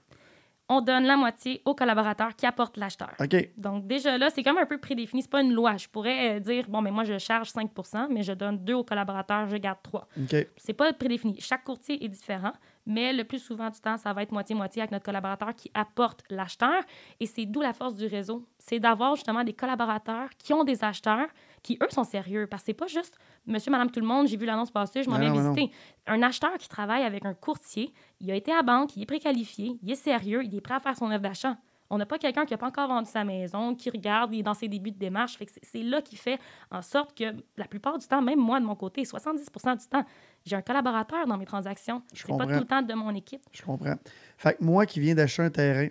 On donne la moitié au collaborateur qui apporte l'acheteur. OK. Donc, déjà là, c'est comme un peu prédéfini. C'est pas une loi. Je pourrais dire, bon, mais moi, je charge 5% mais je donne 2 au collaborateur, je garde 3. OK. C'est pas prédéfini. Chaque courtier est différent, mais le plus souvent du temps, ça va être moitié-moitié avec notre collaborateur qui apporte l'acheteur. Et c'est d'où la force du réseau. C'est d'avoir justement des collaborateurs qui ont des acheteurs qui, eux, sont sérieux. Parce que c'est pas juste monsieur, madame, tout le monde, j'ai vu l'annonce passer, je m'en non, non. visiter. Un acheteur qui travaille avec un courtier, il a été à banque, il est préqualifié, il est sérieux, il est prêt à faire son œuvre d'achat. On n'a pas quelqu'un qui n'a pas encore vendu sa maison, qui regarde, il est dans ses débuts de démarche. Fait que c'est- là qui fait en sorte que la plupart du temps, même moi de mon côté, 70% du temps, j'ai un collaborateur dans mes transactions. Je C'est pas tout le temps de mon équipe. Je comprends. Fait que moi qui viens d'acheter un terrain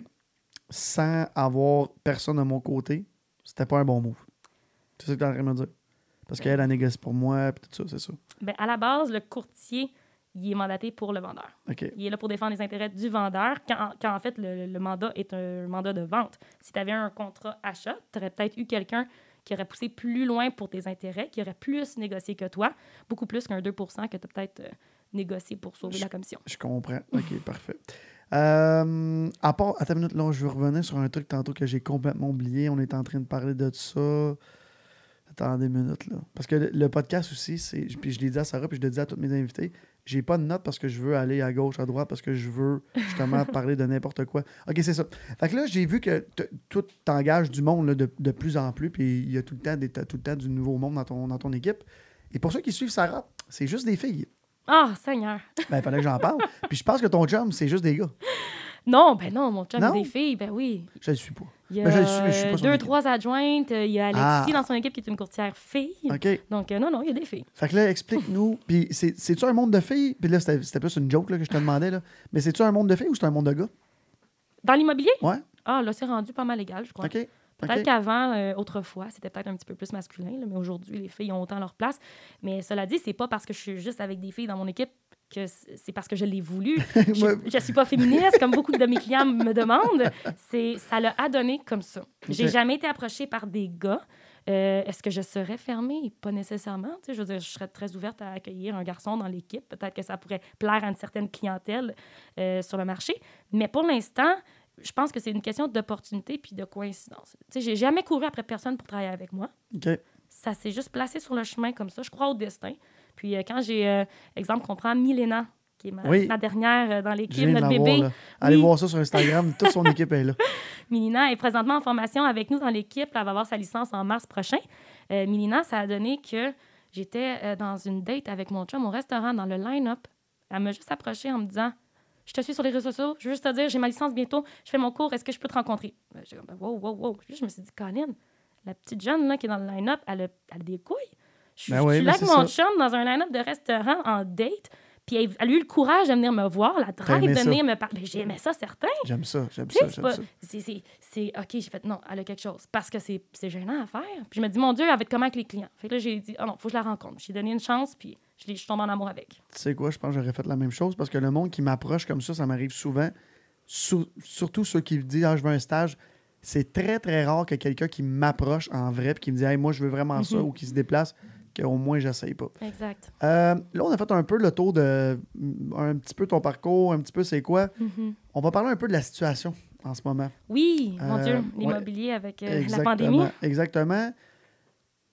sans avoir personne à mon côté, c'était pas un bon move. C'est ça que tu es en train de me dire. Parce qu'elle a négocié pour moi, puis tout ça, c'est ça. Ben, à la base, le courtier, il est mandaté pour le vendeur. Il est là pour défendre les intérêts du vendeur, quand, quand en fait le, le mandat est un mandat de vente. Si tu avais un contrat achat, tu aurais peut-être eu quelqu'un qui aurait poussé plus loin pour tes intérêts, qui aurait plus négocié que toi, beaucoup plus qu'un 2% que tu as peut-être euh, négocié pour sauver la commission. Je comprends. OK, parfait. Euh, à part, attends une minute, là, je veux revenir sur un truc tantôt que j'ai complètement oublié. On est en train de parler de ça. Attendez une minute, là. Parce que le, le podcast aussi, c'est. Puis je l'ai dit à Sarah, puis je le dis à tous mes invités. J'ai pas de notes parce que je veux aller à gauche, à droite, parce que je veux justement parler de n'importe quoi. OK, c'est ça. Fait que là, j'ai vu que tout t'engages du monde là, de, de plus en plus, puis il y a tout le temps, des, tout le temps du nouveau monde dans ton, dans ton équipe. Et pour ceux qui suivent Sarah, c'est juste des filles. Ah, Seigneur! Ben, il fallait que j'en parle. puis je pense que ton chum, c'est juste des gars. Non, ben non, mon chum, Non? des filles, ben oui. Je le suis pas. Il y a Ben, je je son deux, trois adjointes. Il y a Alexis Ah. dans son équipe qui est une courtière fille. Donc, euh, non, non, il y a des filles. Fait que là, explique-nous. Puis c'est- c'est-tu un monde de filles? Puis là, c'était plus une joke là, que je te demandais. Là. Mais c'est-tu un monde de filles ou c'est un monde de gars? Dans l'immobilier? Ouais. Ah, là, c'est rendu pas mal égal, je crois. OK. Peut-être qu'avant, euh, autrefois, c'était peut-être un petit peu plus masculin, là, mais aujourd'hui, les filles ont autant leur place. Mais cela dit, c'est pas parce que je suis juste avec des filles dans mon équipe que c'est parce que je l'ai voulu. Je, je suis pas féministe, comme beaucoup de mes clients me demandent. C'est, ça l'a adonné comme ça. J'ai Ok. jamais été approchée par des gars. Euh, est-ce que je serais fermée? Pas nécessairement. Tu sais, je veux dire, je serais très ouverte à accueillir un garçon dans l'équipe. Peut-être que ça pourrait plaire à une certaine clientèle euh, sur le marché. Mais pour l'instant, je pense que c'est une question d'opportunité puis de coïncidence. Tu sais, j'ai jamais couru après personne pour travailler avec moi. Ça s'est juste placé sur le chemin comme ça. Je crois au destin. Puis euh, quand j'ai, euh, exemple, qu'on prend Milena, qui est ma, Oui. ma dernière euh, dans l'équipe, notre bébé. Allez Oui. voir ça sur Instagram. Toute son équipe est là. Milena est présentement en formation avec nous dans l'équipe. Elle va avoir sa licence en mars prochain. Euh, Milena, ça a donné que j'étais euh, dans une date avec mon chum au restaurant, dans le line-up. Elle m'a juste approché en me disant Je te suis sur les réseaux sociaux, je veux juste te dire, j'ai ma licence bientôt, je fais mon cours, est-ce que je peux te rencontrer J'ai comme Wow, wow, wow. Je me suis dit Colin, la petite jeune là, qui est dans le line-up, elle a des couilles. Je suis Ben oui, mais là avec mon ça. chum dans un line-up de restaurant en date. Puis elle, a eu le courage de venir me voir, la drive de venir me parler. Ben, J'aimais ça, certain. J'aime ça. J'aime ça. J'aime ça. c'est- OK, j'ai fait non, elle a quelque chose. Parce que c'est c'est gênant à faire. Puis je me dis, mon Dieu, elle va être comment avec les clients? Fait que là, j'ai dit, oh non, faut que je la rencontre. J'ai donné une chance, puis je, je suis tombée en amour avec. Tu sais quoi? Je pense que j'aurais fait la même chose parce que le monde qui m'approche comme ça, ça m'arrive souvent. Sur- surtout ceux qui me disent Ah, je veux un stage. C'est très, très rare que quelqu'un qui m'approche en vrai et qui me dit Hey, moi, je veux vraiment ça Mhm. ou qui se déplace, qu'au moins, j'essaye pas. Exact. Euh, là, on a fait un peu le tour de un petit peu ton parcours, un petit peu c'est quoi. Mhm. On va parler un peu de la situation en ce moment. Oui, mon Euh, Dieu, ouais. l'immobilier avec euh, la pandémie. Exactement.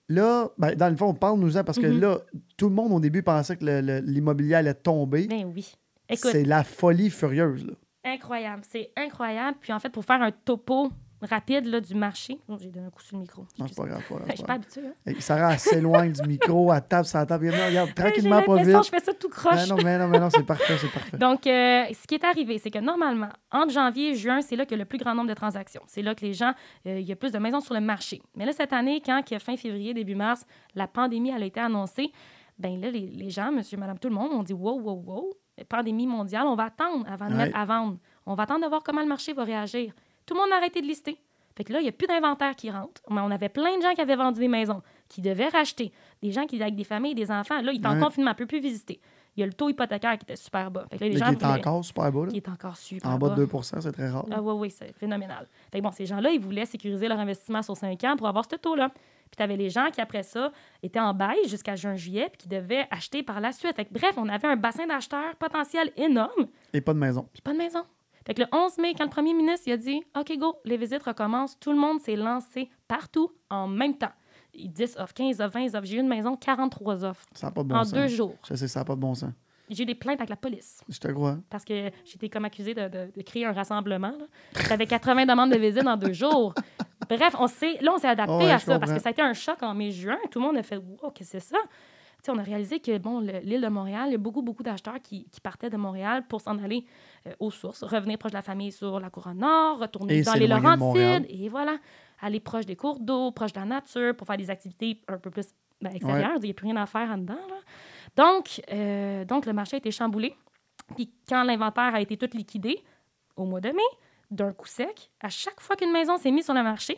Là, ben, dans le fond, parle-nous-en parce que Mhm. là, tout le monde au début pensait que l'immobilier allait tomber. Ben oui. Écoute, C'est la folie furieuse. Là. incroyable. C'est incroyable. Puis en fait, pour faire un topo rapide là, du marché. Oh, J'ai donné un coup sur le micro. Non, c'est pas grave. pas grave, Je suis pas habituée. Hein? Hey, Sarah, s'éloigne du micro, elle tape sa table. Regarde, regarde, tranquillement, pas vite. que je fais ça tout croche. Mais non, mais non, mais non, c'est parfait, c'est parfait. Donc, euh, ce qui est arrivé, c'est que normalement, entre janvier et juin, c'est là qu'il y a le plus grand nombre de transactions. C'est là que les gens, euh, il y a plus de maisons sur le marché. Mais là, cette année, quand que fin février, début mars, la pandémie elle a été annoncée, ben là, les, les gens, monsieur, madame, tout le monde, ont dit wow, wow, wow, pandémie mondiale, on va attendre avant de Ouais. mettre à vendre. On va attendre de voir comment le marché va réagir. Tout le monde a arrêté de lister. Fait que là, il n'y a plus d'inventaire qui rentre. Mais on avait plein de gens qui avaient vendu des maisons, qui devaient racheter. Des gens qui, avec des familles, des enfants. Là, ils étaient en confinement, ne peuvent plus visiter. Il y a le taux hypothécaire qui était super bas. Fait que là, les gens qui est voulaient- encore super bas, là. qui est encore super En bas de 2% c'est très rare. ah oui, oui, c'est phénoménal. Fait que bon, ces gens-là, ils voulaient sécuriser leur investissement sur 5 ans pour avoir ce taux-là. Puis tu avais les gens qui, après ça, étaient en bail jusqu'à juin-juillet, puis qui devaient acheter par la suite. Fait que, bref, on avait un bassin d'acheteurs potentiel énorme, Et pas de maison. puis pas de maison. Fait que le 11 mai, quand le premier ministre il a dit OK, go, les visites recommencent, tout le monde s'est lancé partout en même temps. 10 offres, 15 offres, 20 offres. J'ai eu une maison, 43 offres Ça n'a pas de bon en sens. deux jours. Je sais, ça n'a pas de bon sens. J'ai eu des plaintes avec la police Je te crois. parce que j'étais comme accusée de, de- de créer un rassemblement. J'avais 80 demandes de visite en deux jours. Bref, on là, on s'est adapté Oh ouais, à ça parce que ça a été un choc en mai-juin. Tout le monde a fait Wow, qu'est-ce que c'est ça? On a réalisé que bon, le- l'île de Montréal, il y a beaucoup, beaucoup d'acheteurs qui, qui partaient de Montréal pour s'en aller euh, aux sources, revenir proche de la famille sur la couronne nord, retourner Et dans les. Laurentides, et voilà, aller proche des cours d'eau, proche de la nature, pour faire des activités un peu plus ben, extérieures. Il n'y a plus rien à faire en dedans. là. Donc, euh, donc, le marché a été chamboulé. Puis quand l'inventaire a été tout liquidé, au mois de mai, d'un coup sec, à chaque fois qu'une maison s'est mise sur le marché,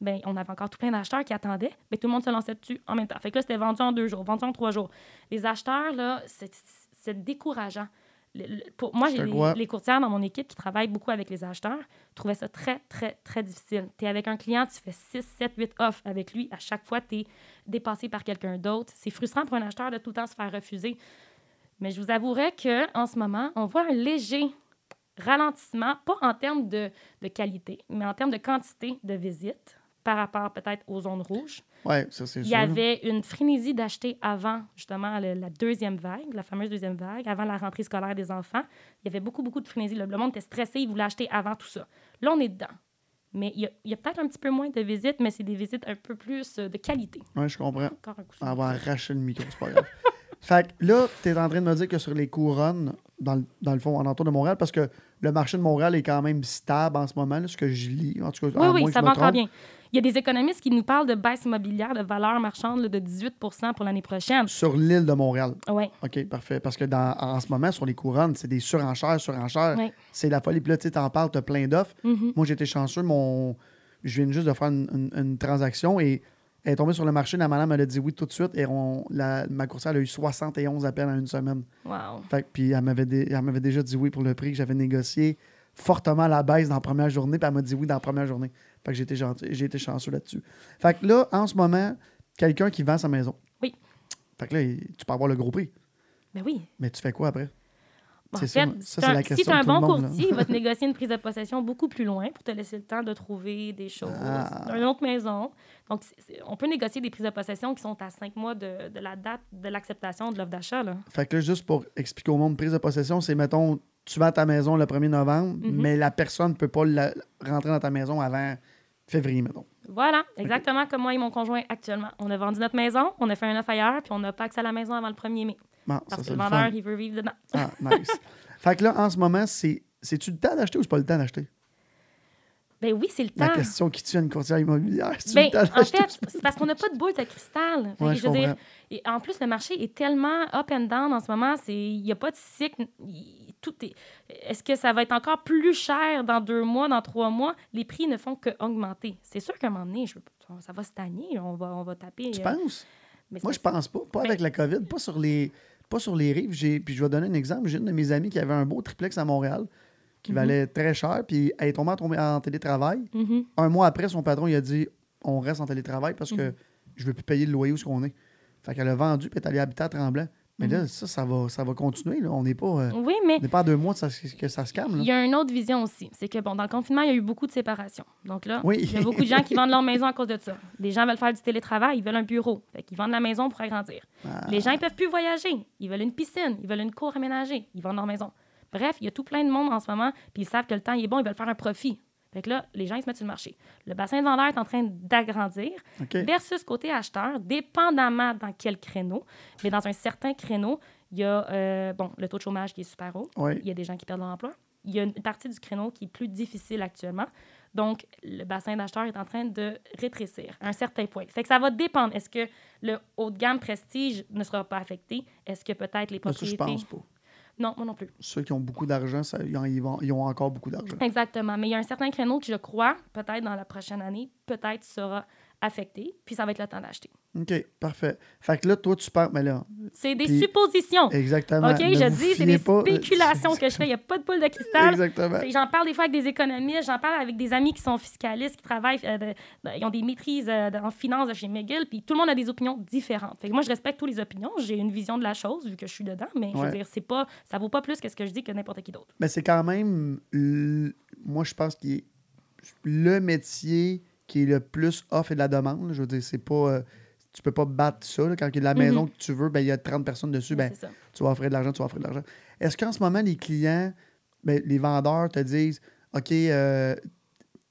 ben, on avait encore tout plein d'acheteurs qui attendaient, mais tout le monde se lançait dessus en même temps. Fait que là, c'était vendu en deux jours, vendu en trois jours. Les acheteurs, là, c'est décourageant. Le- le- pour, moi, j'ai les, les courtières dans mon équipe qui travaillent beaucoup avec les acheteurs, trouvaient ça très, très, très difficile. Tu es avec un client, tu fais 6, 7, 8 offres avec lui. À chaque fois, tu es dépassé par quelqu'un d'autre. C'est frustrant pour un acheteur de tout le temps se faire refuser. Mais je vous avouerai qu'en ce moment, on voit un léger ralentissement, pas en termes de, de qualité, mais en termes de quantité de visites par rapport peut-être aux zones rouges. Ouais, ça, c'est Il sûr. y avait une frénésie d'acheter avant, justement, le- la deuxième vague, la fameuse deuxième vague, avant la rentrée scolaire des enfants. Il y avait beaucoup, beaucoup de frénésie. Le, le monde était stressé, il voulait acheter avant tout ça. Là, on est dedans. Mais il y a, peut-être un petit peu moins de visites, mais c'est des visites un peu plus euh, de qualité. Ouais, je comprends. Encore un coup On va arracher le micro, c'est pas grave. fait que là, tu es en train de me dire que sur les couronnes, dans le, dans le fond, en entour de Montréal, parce que le marché de Montréal est quand même stable en ce moment, là, ce que je lis. En tout cas, Oui, à oui, moins que ça je va me encore trompe. bien. Il y a des économistes qui nous parlent de baisse immobilière de valeur marchande là, de 18% pour l'année prochaine. Sur l'île de Montréal. Oui, OK, parfait. Parce que dans, en ce moment, sur les couronnes, c'est des surenchères, surenchères. C'est la folie. Puis là, tu sais, t'en parles, t'as plein d'offres. Mhm. Moi, j'étais chanceux. Mon... Je viens juste de faire une, une- une transaction et elle est tombée sur le marché. La madame, elle a dit oui tout de suite. Et on, la, ma courtière, elle a eu 71 appels en une semaine. Wow. Fait puis elle m'avait, dé- elle m'avait déjà dit oui pour le prix que j'avais négocié fortement à la baisse dans la première journée. Puis elle m'a dit oui dans la première journée. Fait que j'ai été, gentil, j'ai été chanceux là-dessus. Fait que là, en ce moment, quelqu'un qui vend sa maison. Oui. Fait que là, tu peux avoir le gros prix. Ben oui. Mais tu fais quoi après? Bon, C'est en ça, c'est la si question tu as de un bon monde, courtier, il va te négocier une prise de possession beaucoup plus loin pour te laisser le temps de trouver des choses Ah. une autre maison. Donc, on peut négocier des prises de possession qui sont à cinq mois de, de la date de l'acceptation de l'offre d'achat. Fait que là, juste pour expliquer au monde, prise de possession, c'est, mettons, tu vends ta maison le 1er novembre, Mhm. mais la personne ne peut pas la- rentrer dans ta maison avant février, mettons. Voilà, exactement comme moi et mon conjoint actuellement. On a vendu notre maison, on a fait un offre ailleurs, puis on n'a pas accès à la maison avant le 1er mai. Bon, Parce que le vendeur, il veut vivre dedans. Ah, nice. fait que là, en ce moment, c'est, c'est-tu le temps d'acheter ou c'est pas le temps d'acheter? Ben oui, c'est le La temps. question qui tue à une courtière immobilière. Ben, le temps en fait, c'est parce qu'on n'a pas de boule de cristal. Ouais, je veux dire, et en plus, le marché est tellement up and down en ce moment. c'est- Il n'y a pas de cycle. Il- Tout est... Est-ce que ça va être encore plus cher dans deux mois, dans trois mois? Les prix ne font qu'augmenter. C'est sûr qu'à un moment donné, je... ça va stagner. On va, on va taper. Tu euh, penses? mais Moi, je pense pas. Pas avec la COVID, pas sur les, pas sur les rives. J'ai, puis je vais donner un exemple. J'ai une de mes amies qui avait un beau triplex à Montréal qui Mhm. valait très cher, puis elle est tombée en, en télétravail. Mhm. Un mois après, son patron il a dit on reste en télétravail parce que Mhm. je veux plus payer le loyer où ce qu'on est. Fait qu'elle a vendu, puis elle est allée habiter à Tremblant. Mais là, ça, ça va, ça va continuer. Là. On n'est pas, euh, Oui, mais on n'est pas à deux mois de ça- que ça se calme. il y a une autre vision aussi. C'est que, bon, dans le confinement, il y a eu beaucoup de séparations. Donc là, Oui. il y a beaucoup de gens qui vendent leur maison à cause de ça. Des gens veulent faire du télétravail, ils veulent un bureau. Fait qu'ils vendent la maison pour agrandir. Ah. Les gens, ils peuvent plus voyager. Ils veulent une piscine, ils veulent une cour aménagée. Ils vendent leur maison. Bref, il y a tout plein de monde en ce moment, puis ils savent que le temps il est bon, ils veulent faire un profit. Fait que là, les gens, ils se mettent sur le marché. Le bassin de vendeurs est en train d'agrandir versus côté acheteur, dépendamment dans quel créneau. Mais dans un certain créneau, il y a euh, bon, le taux de chômage qui est super haut. Oui. Il y a des gens qui perdent leur emploi. Il y a une partie du créneau qui est plus difficile actuellement. Donc, le bassin d'acheteurs est en train de rétrécir à un certain point. Fait que ça va dépendre. Est-ce que le haut de gamme prestige ne sera pas affecté? Est-ce que peut-être les Ça, je propriétés... pense pas. Non, moi non plus. Ceux qui ont beaucoup d'argent, ça- ils, ont, ils vont- ils ont encore beaucoup d'argent. Exactement. Mais il y a un certain créneau que je crois, peut-être dans la prochaine année, peut-être sera affecté, puis ça va être le temps d'acheter. OK, parfait. Fait que là, toi, tu penses. Mais là, C'est des Puis- suppositions. exactement. OK, ne je dis, c'est des pas- spéculations que je fais. Il n'y a pas de boule de cristal. Exactement. J'en parle des fois avec des économistes, j'en parle avec des amis qui sont fiscalistes, qui travaillent, euh, de- de- ils ont des maîtrises euh, de- en finance de chez McGill, puis tout le monde a des opinions différentes. Fait que moi, je respecte toutes les opinions, j'ai une vision de la chose vu que je suis dedans, mais je Ouais. veux dire, c'est pas, ça vaut pas plus que ce que je dis que n'importe qui d'autre. Mais c'est quand même, moi, je pense qu'il est le métier qui est le plus off et de la demande. là. Je veux dire, c'est pas. euh, tu peux pas battre ça. là. Quand il y a la Mhm. maison que tu veux, ben, il y a 30 personnes dessus, ben, tu vas offrir de l'argent, tu vas offrir de l'argent. Est-ce qu'en ce moment, les clients, ben, les vendeurs te disent OK, euh,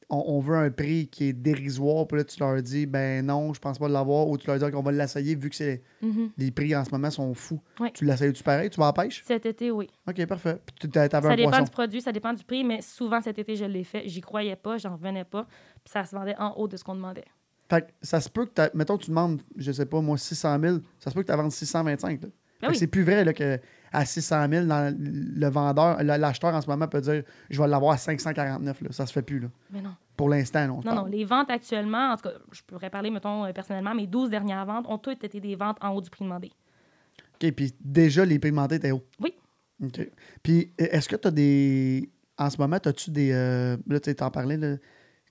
on, on veut un prix qui est dérisoire, puis là, tu leur dis ben non, je pense pas l'avoir, ou tu leur dis qu'on va l'essayer vu que c'est Mhm. les prix en ce moment sont fous. Ouais. Tu l'essayes-tu pareil? Tu vas la pêche? Cet été, oui. OK, parfait. Puis tu avais Ça un dépend poisson. du produit, ça dépend du prix, mais souvent cet été, je l'ai fait. J'y croyais pas, j'en revenais pas, puis ça se vendait en haut de ce qu'on demandait. Fait que ça se peut que, mettons, tu demandes, je sais pas, moi, 600 000, ça se peut que tu vendes 625. là. Fait Ben oui. C'est plus vrai là, que à 600 000, dans le vendeur, l'acheteur en ce moment peut dire je vais l'avoir à 549. Là. Ça se fait plus. Là. Mais non. Pour l'instant, Non, non, parle. les ventes actuellement, en tout cas, je pourrais parler, mettons, euh, personnellement, mes 12 dernières ventes ont toutes été des ventes en haut du prix demandé. OK, puis déjà, les pigmentés étaient hauts. Oui. OK. Puis est-ce que tu as des. En ce moment, as-tu des. euh, Là, tu t'en parlais, là,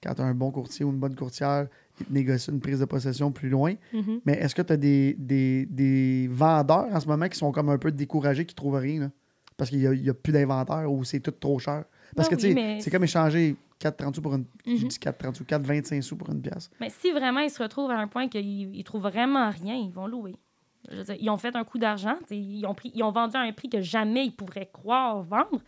quand tu as un bon courtier ou une bonne courtière, ils te négocient une prise de possession plus loin. Mhm. Mais est-ce que tu as des, des, des vendeurs en ce moment qui sont comme un peu découragés, qui trouvent rien, là? Parce qu'il n'y a, plus d'inventaire ou c'est tout trop cher? Parce Ben que, oui, tu sais, mais c'est comme échanger 4,30 sous pour une. Je Mhm. dis 4,30 sous, 4,25 sous pour une pièce. Mais si vraiment ils se retrouvent à un point qu'ils ils trouvent vraiment rien, ils vont louer. Je veux dire, ils ont fait un coup d'argent, ils ont, pris, ils ont vendu à un prix que jamais ils pourraient croire vendre.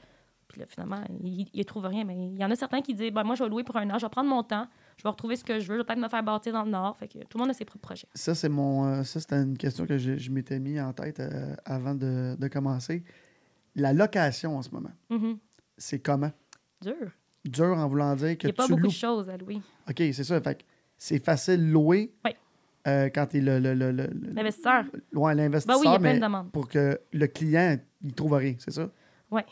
Puis là, finalement, ils ne trouvent rien. Mais il y en a certains qui disent ben, Moi, je vais louer pour un an, je vais prendre mon temps, je vais retrouver ce que je veux, je vais peut-être me faire bâtir dans le Nord. Fait que tout le monde a ses propres projets. Ça, c'est mon. euh, ça, c'était une question que je, je m'étais mis en tête euh, avant de, de commencer. La location en ce moment, Mhm. c'est comment? Dur. Dur en voulant dire que Il n'y a pas beaucoup loues. de choses à louer. OK, c'est ça. Fait c'est facile de louer Oui. euh, quand tu es le, L'investisseur. ouais, Ben l'investisseur, oui, il y a plein de demandes. pour que le client il trouve rien, c'est ça? Oui,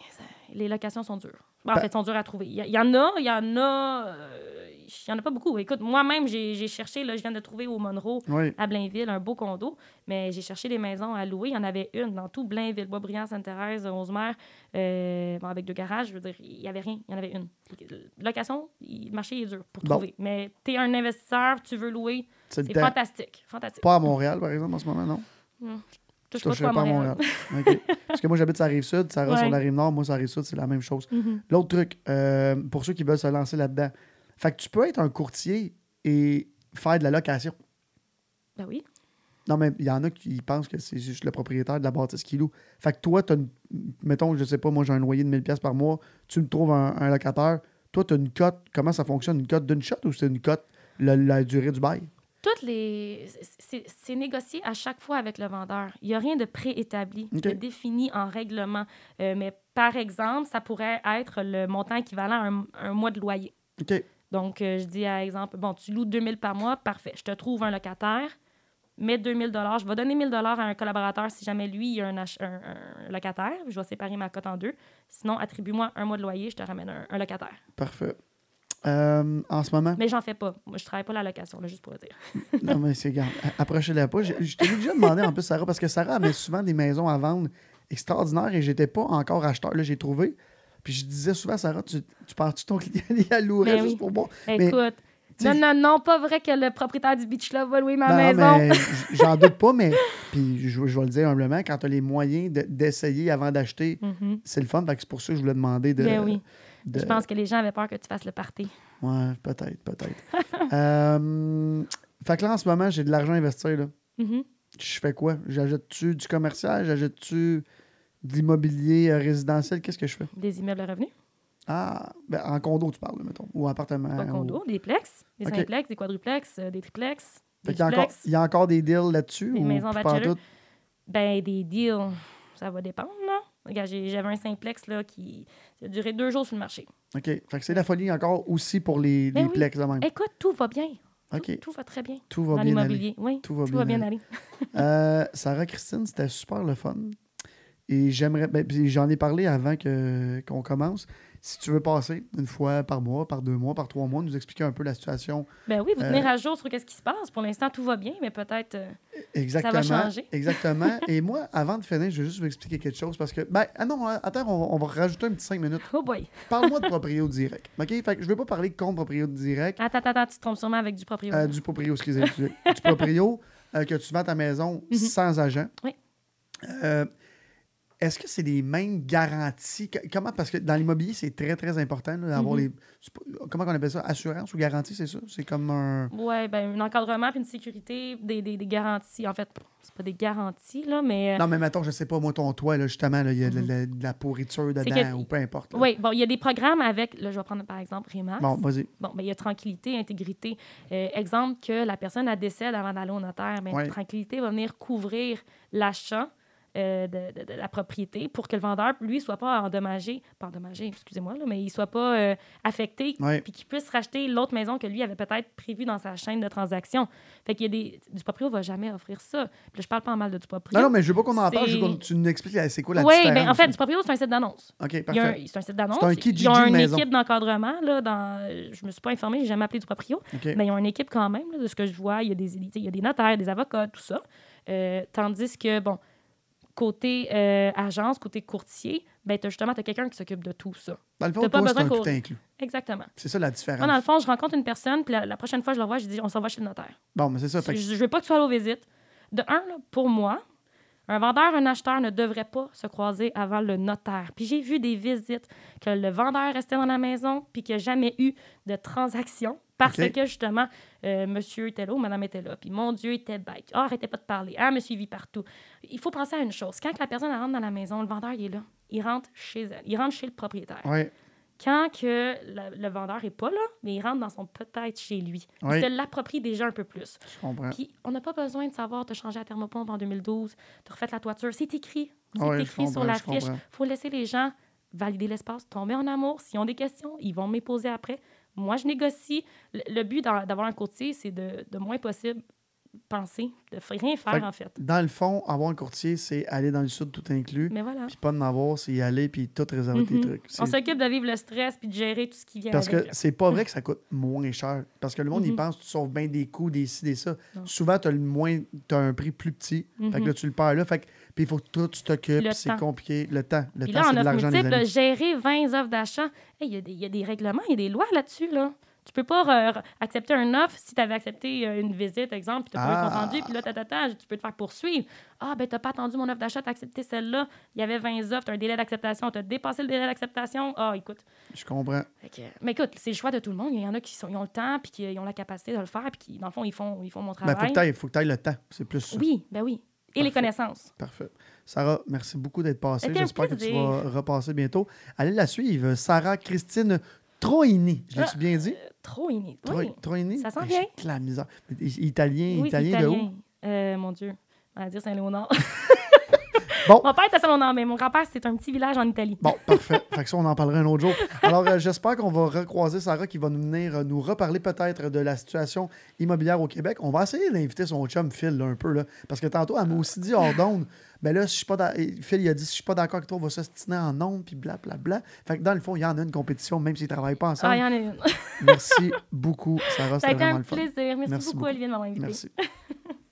les locations sont dures. En fait, sont dures à trouver. Il y, en a, il y en a. euh, il y en a pas beaucoup. Écoute, moi-même, j'ai cherché, là, je viens de trouver au Monroe, Oui. à Blainville, un beau condo, mais j'ai cherché des maisons à louer. Il y en avait une dans tout Blainville, Boisbriand, Sainte-Thérèse, Rosemère, euh, bon, avec deux garages. Je veux dire, il n'y avait rien. Il y en avait une. Location, le marché est dur pour Bon. trouver. Mais tu es un investisseur, tu veux louer, C'est fantastique. Fantastique. Pas à Montréal, par exemple, en ce moment, non? Je Touche pas trop à Montréal. Parce que moi, j'habite sur la rive sud, Sarah Ouais. sur la rive nord, moi sur la rive sud, c'est la même chose. Mhm. L'autre truc, euh, pour ceux qui veulent se lancer là-dedans, fait que tu peux être un courtier et faire de la location. Ben oui. Non, mais il y en a qui pensent que c'est juste le propriétaire de la bâtisse qui loue. Fait que toi, t'as une- mettons, je sais pas, moi j'ai un loyer de 1000$ pièces par mois, tu me trouves un, un locataire, toi, tu as une cote, comment ça fonctionne? Une cote d'une shot ou c'est une cote la, la durée du bail? toutes les. c'est- négocié à chaque fois avec le vendeur. Il n'y a rien de préétabli, de défini en règlement. Euh, mais par exemple, ça pourrait être le montant équivalent à un, un mois de loyer. OK. Donc, euh, je dis à exemple, bon, tu loues 2000 par mois, parfait. Je te trouve un locataire, mets 2000 Je vais donner 1000 à un collaborateur si jamais lui, il y a un, un- un locataire. Je vais séparer ma cote en deux. Sinon, attribue-moi un mois de loyer, je te ramène un, un locataire. Parfait. Euh, en ce moment, Mais j'en fais pas. Moi, je travaille pas la location, là, juste pour le dire. non, mais c'est garde. Approchez-la pas. Je, je t'ai déjà demandé en plus, Sarah, parce que Sarah avait souvent des maisons à vendre extraordinaires et j'étais pas encore acheteur. Là, j'ai trouvé. Puis je disais souvent, Sarah, tu, tu penses-tu ton client il a loué Ben juste pour moi? Mais- Écoute, non, non, non, pas vrai que le propriétaire du Beach Club va louer ma Non, maison. j'en doute pas, mais puis je, je vais le dire humblement, quand tu as les moyens de- d'essayer avant d'acheter, Mhm. c'est le fun. C'est pour ça que je voulais demander de. Ben oui. de- Je pense que les gens avaient peur que tu fasses le party. Ouais, peut-être, peut-être. Euh, fait que là, en ce moment, j'ai de l'argent à investir. Là. Mhm. Je fais quoi? J'achète-tu du commercial? J'achète-tu de l'immobilier euh, résidentiel? Qu'est-ce que je fais? Des immeubles à revenus? Ah, ben, en condo, tu parles, mettons. Ou appartement. Ou- condo, des plex, des Ok. simplex, des quadruplex, euh, des triplex, des qu'il y, a encore, il y a encore des deals là-dessus? Des ou maisons bachelor. tout? Ben, des deals, ça va dépendre, là. Regarde, j'ai- j'avais un simplex, là, qui a duré deux jours sur le marché. OK. Fait que c'est la folie encore aussi pour les, Ben les oui. plex de même. Écoute, tout va bien. Tout, OK. tout va très bien. Tout va dans bien aller. Oui, Tout va tout va bien bien aller. Euh, Sarah Christine, c'était super le fun. Et j'aimerais. Ben, j'en ai parlé avant que, qu'on commence. Si tu veux passer une fois par mois, par deux mois, par trois mois, nous expliquer un peu la situation. Ben oui, vous Euh, tenir à jour sur qu'est-ce qui se passe. Pour l'instant, tout va bien, mais peut-être. euh, Exactement. changer. Exactement. Et moi, avant de finir, je vais juste vous expliquer quelque chose parce que. Ben, ah non, attends, on, on va rajouter un petit cinq minutes. Oh boy. Parle-moi de proprio direct. OK? Fait que je ne vais pas parler de compte proprio direct. Attends, attends, attends, tu te trompes sûrement avec du propriétaire. Euh, du proprio, excusez. excusez. du proprio euh, que tu vends ta maison Mhm. sans agent. Oui. Est-ce que c'est les mêmes garanties? Comment? Parce que dans l'immobilier, c'est très, très important d'avoir Mhm. les. Comment on appelle ça? Assurance ou garantie, c'est ça? C'est comme un. Oui, ben un encadrement puis une sécurité, des, des, des garanties. En fait, c'est pas des garanties, là, mais. euh, Non, mais mettons, je sais pas, moi, ton toit, là, justement, là, il y a de, Mhm. la, de la pourriture dedans que- ou peu importe. là. Oui, bon, il y a des programmes avec, là, je vais prendre par exemple Remax. Bon, vas-y. Bon, ben, il y a tranquillité, intégrité. Euh, exemple que la personne a décède avant d'aller au notaire, mais Ouais. tranquillité va venir couvrir l'achat euh, de, de- de la propriété pour que le vendeur, lui, soit pas endommagé, pas endommagé, excusez-moi, mais il soit pas euh, affecté, Ouais. puis qu'il puisse racheter l'autre maison que lui avait peut-être prévue dans sa chaîne de transaction. Fait qu'il y a des... Du proprio va jamais offrir ça. Puis là, je parle pas en mal de du proprio. Non, non, mais je veux pas qu'on en parle, je veux que tu nous expliques c'est quoi la oui, différence? ben en fait, du proprio, c'est un site d'annonce. OK, parfait. C'est un site d'annonce. C'est un Ils Kijiji ont une maison. équipe d'encadrement. Là, dans... Je me suis pas informée, j'ai jamais appelé du proprio. OK. Mais ils ont une équipe quand même, là, de ce que je vois. Il y a des, il y a des notaires, des avocats, tout ça. Euh, tandis que, bon, côté euh, agence, côté courtier, ben, t'as justement, tu as quelqu'un qui s'occupe de tout ça. Dans le fond, pas toi, besoin tout inclus. Exactement. C'est ça la différence. Moi, dans le fond, je rencontre une personne, puis la, la prochaine fois je la vois, je dis on s'en va chez le notaire. Bon, mais c'est ça. Je fait ne veux pas que tu sois aux visites. De un, là, pour moi, un vendeur, un acheteur ne devrait pas se croiser avant le notaire. Puis j'ai vu des visites que le vendeur restait dans la maison puis qu'il n'y a jamais eu de transaction parce que justement, euh, monsieur était là ou madame était là. Puis mon Dieu, il était bête. Ah, arrêtez pas de parler. Ah, me suivi partout. Il faut penser à une chose. Quand la personne rentre dans la maison, le vendeur, il est là. Il rentre chez elle. Il rentre chez le propriétaire. Quand que le vendeur est pas là, mais il rentre dans son peut-être chez lui. Oui. Il se l'approprie déjà un peu plus. Je comprends. Puis on n'a pas besoin de savoir, tu as changé la thermopompe en 2012, tu as refait la toiture. C'est écrit. C'est écrit sur la fiche. comprends. faut laisser les gens valider l'espace, tomber en amour. S'ils ont des questions, ils vont me poser après. Moi, je négocie. Le, le but d'a- d'avoir un courtier, c'est de, de moins possible penser, de rien faire, Fait en fait. Dans le fond, avoir un courtier, c'est aller dans le sud tout inclus. Mais voilà. Puis pas de avoir, c'est y aller puis tout réserver tes Mhm. trucs. On s'occupe de vivre le stress puis de gérer tout ce qui vient Parce avec. que c'est pas vrai que ça coûte moins cher. Parce que le monde, il Mhm. pense, tu sauves bien des coûts, des ci, des ça. Non. Souvent, tu as, le moins, t'as un prix plus petit. Fait que Mhm. là, tu le perds là. Fait que, puis il faut que tout tu t'occupes. Le C'est compliqué. Le temps. Le Puis temps, là, c'est de l'argent, multiple, gérer 20 offres d'achat, Hey, il y, a des- il y a des règlements, il y a des lois là-dessus. Là. Tu peux pas euh, accepter un offre si tu avais accepté euh, une visite, exemple, puis tu n'as pas Ah. compte rendu, puis là, ta, ta, ta, tu peux te faire poursuivre. Ah, ben, tu n'as pas attendu mon offre d'achat, tu as accepté celle-là. Il y avait 20 offres, tu as un délai d'acceptation, tu as dépassé le délai d'acceptation. Ah, écoute. Je comprends. Que- mais écoute, c'est le choix de tout le monde. Il y en a qui sont, ils ont le temps, puis qui ont la capacité de le faire, puis qui, dans le fond, ils font, ils font mon Ben, travail. faut que t'ailles- faut que tu ailles le temps. C'est plus ça. oui, ben oui. Les connaissances. Parfait. Sarah, merci beaucoup d'être passée. J'espère que tu vas repasser bientôt. Allez la suivre. Sarah Christine Troini. Je l'ai-tu bien dit? Euh, trop inné. Tro- Oui. Troini? Ça sent Ben, bien. la misère. Italien, Oui, italien de où? Euh, mon Dieu. On va dire Saint-Léonard. Bon. Mon père était à mais mon grand-père, c'est un petit village en Italie. Bon, parfait. fait que ça, on en parlera un autre jour. Alors, euh, j'espère qu'on va recroiser Sarah qui va nous venir euh, nous reparler peut-être de la situation immobilière au Québec. On va essayer d'inviter son chum Phil là, un peu, là, parce que tantôt, elle m'a aussi dit hors d'onde, ben là, si je suis pas et Phil, il a dit, si je suis pas d'accord avec toi, on va s'ostiner en ondes, puis blablabla. Fait que dans le fond, il y en a une compétition, même s'ils ne travaillent pas Ah, ensemble. il y en a une. Merci beaucoup, Sarah. Ça a C'était été un plaisir. Merci, Merci beaucoup, beaucoup. Olivier, de m'avoir invité. Merci.